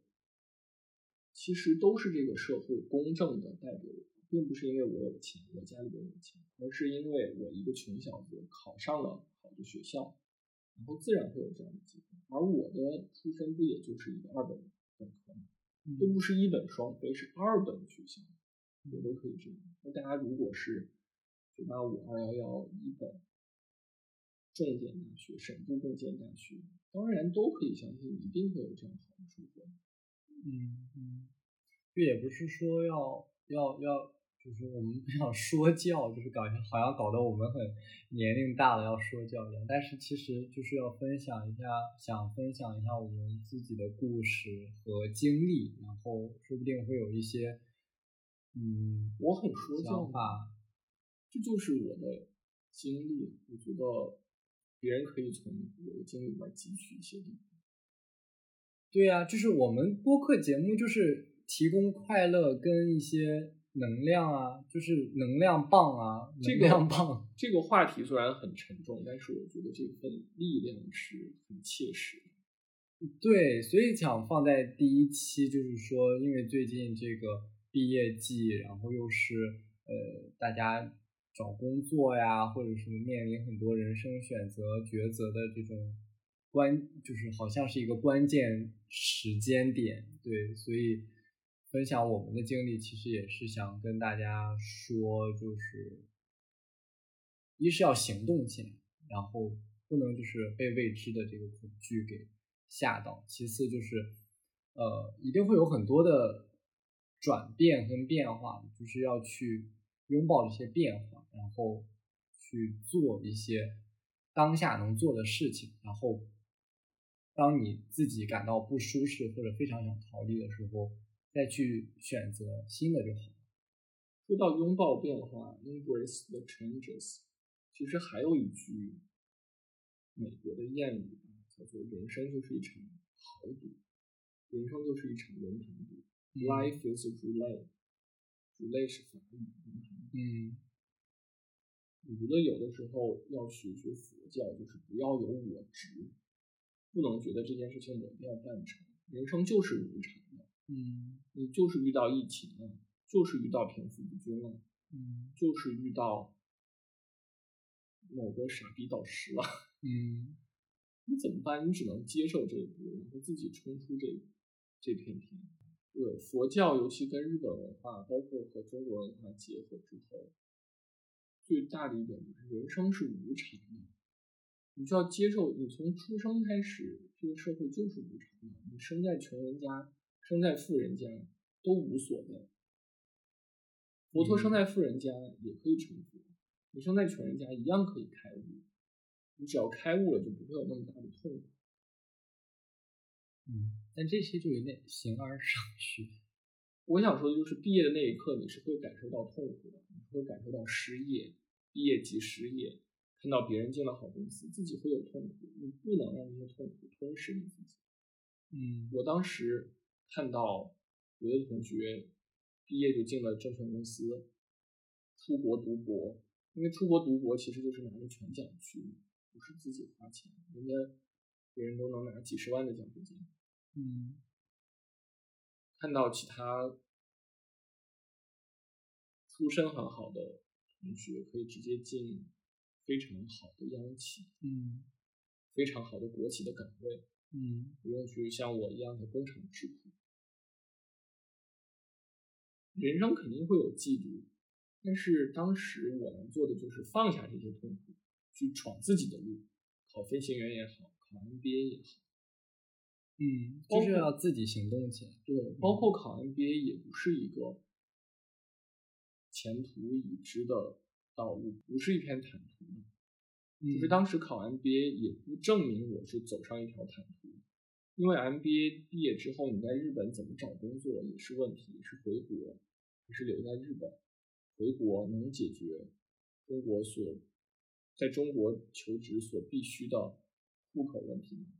其实都是这个社会公正的带给我，并不是因为我有钱，我家里边有钱，而是因为我一个穷小子考上了好的学校，然后自然会有这样的机会。而我的出身不也就是一个二本本科吗？都不是一本双非，是二本学校，我都可以这样。那大家如果是九八五、二幺幺、一本重点大学、省部共建大学，当然都可以相信一定会有这样好的收获。嗯嗯，这也不是说要要要，就是我们不想说教，就是搞好像搞得我们很年龄大了要说教一样。但是其实就是要分享一下，想分享一下我们自己的故事和经历，然后说不定会有一些，嗯，我很说教吧，这就是我的经历。我觉得别人可以从我的经历里面汲取一些力量。对呀，就是我们播客节目就是提供快乐跟一些能量啊，就是能量棒啊，能量棒。这个话题虽然很沉重，但是我觉得这份力量是很切实的。对，所以想放在第一期，就是说，因为最近这个毕业季，然后又是呃大家找工作呀，或者什么面临很多人生选择抉择的这种。关就是好像是一个关键时间点，对，所以分享我们的经历，其实也是想跟大家说，就是一是要行动起来，然后不能就是被未知的这个恐惧给吓到；其次就是，呃，一定会有很多的转变跟变化，就是要去拥抱这些变化，然后去做一些当下能做的事情，然后。当你自己感到不舒适或者非常想逃离的时候，再去选择新的就好。说到拥抱变化，embrace the changes，其实还有一句美国的谚语，叫做“人生就是一场豪赌，人生就是一场轮盘赌”。Life is a roulette，roulette 是法语。嗯，我觉得有的时候要学学佛教，就是不要有我执。不能觉得这件事情我一定要办成，人生就是无常的，嗯你就是遇到疫情了，就是遇到贫富不均了，嗯就是遇到某个傻逼导师了，嗯 你怎么办？你只能接受这一步，然后自己冲出这这片天。对佛教，尤其跟日本文化，包括和中国文化结合之后，最大的一点就是人生是无常的，你就要接受，你从出生开始，这个社会就是无常的。你生在穷人家，生在富人家都无所谓。佛陀生在富人家也可以成佛，你生在穷人家一样可以开悟。你只要开悟了，就不会有那么大的痛苦。嗯，但这些就有点形而上学。我想说的就是，毕业的那一刻，你是会感受到痛苦的，你会感受到失业，毕业即失业，看到别人进了好公司，自己会有痛苦，你不能让这些痛苦吞噬你自己。嗯我当时看到别的同学毕业就进了证券公司，出国读博，因为出国读博其实就是拿着全奖去，不是自己花钱，人家别人都能拿几十万的奖学金。嗯看到其他出身很好的同学可以直接进非常好的央企、嗯非常好的国企的岗位，嗯不用去像我一样的工厂吃苦。人生肯定会有嫉妒，但是当时我能做的就是放下这些痛苦，去闯自己的路，考飞行员也好，考 MBA 也好。嗯，就是要自己行动起来。对，包括考 MBA 也不是一个前途已知的道路，不是一片坦途。就是嗯当时考 MBA 也不证明我是走上一条坦途，因为 MBA 毕业之后你在日本怎么找工作也是问题，是回国还是留在日本？回国能解决中国所在中国求职所必须的户口问题吗？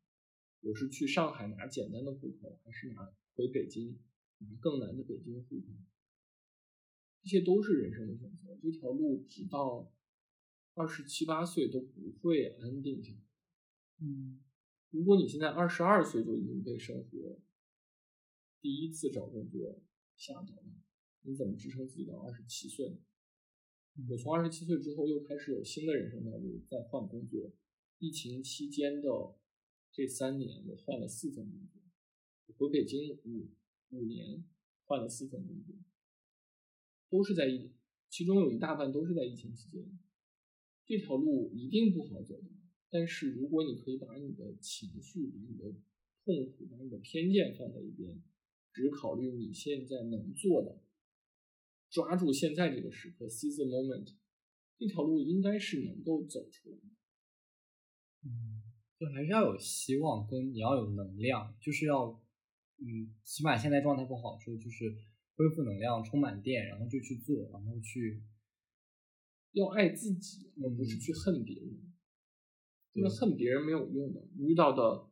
我是去上海拿简单的户口，还是拿回北京拿更难的北京户口？这些都是人生的选择。这条路直到二十七八岁都不会安定下来。嗯如果你现在二十二岁就已经被生活第一次找工作吓到了，你怎么支撑自己到二十七岁呢？我从二十七岁之后又开始有新的人生道路，在换工作。疫情期间的这三年，我换了四份工作。我回北京五五年，换了四份工作，都是在疫，其中有一大半都是在疫情期间。这条路一定不好走的，但是如果你可以把你的情绪、把你的痛苦、把你的偏见放在一边，只考虑你现在能做的，抓住现在这个时刻，seize the moment，这条路应该是能够走出来的。嗯，就还是要有希望，跟你要有能量，就是要，嗯，起码现在状态不好的时候，就是恢复能量，充满电，然后就去做，然后去，要爱自己，而不是嗯去恨别人。因为恨别人没有用的，你遇到的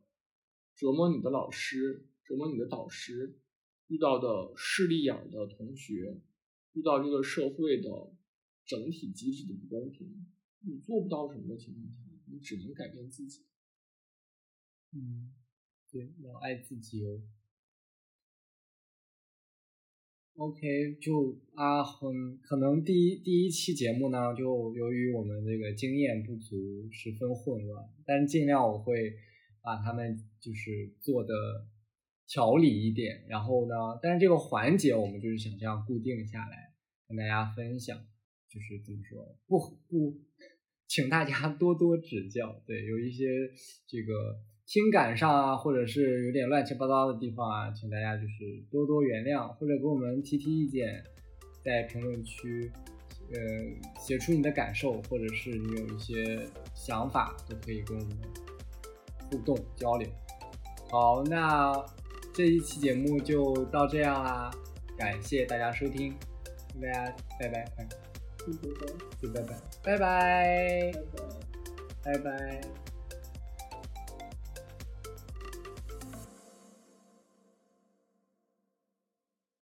折磨你的老师、折磨你的导师，遇到的势利眼儿的同学，遇到这个社会的整体机制的不公平，你做不到什么的情况下，你只能改变自己。嗯，对，要爱自己哦。OK，就啊，很可能第一第一期节目呢，就由于我们这个经验不足，十分混乱，但尽量我会把他们就是做的条理一点，然后呢，但是这个环节我们就是想这样固定下来，跟大家分享，就是怎么说，不不，请大家多多指教，对，有一些这个。听感上啊，或者是有点乱七八糟的地方啊，请大家就是多多原谅，或者给我们提提意见，在评论区，呃，写出你的感受，或者是你有一些想法，都可以跟我们互动交流。好，那这一期节目就到这样啦，感谢大家收听，跟大家拜拜，拜拜，拜拜，就拜拜，拜拜，拜拜。拜拜。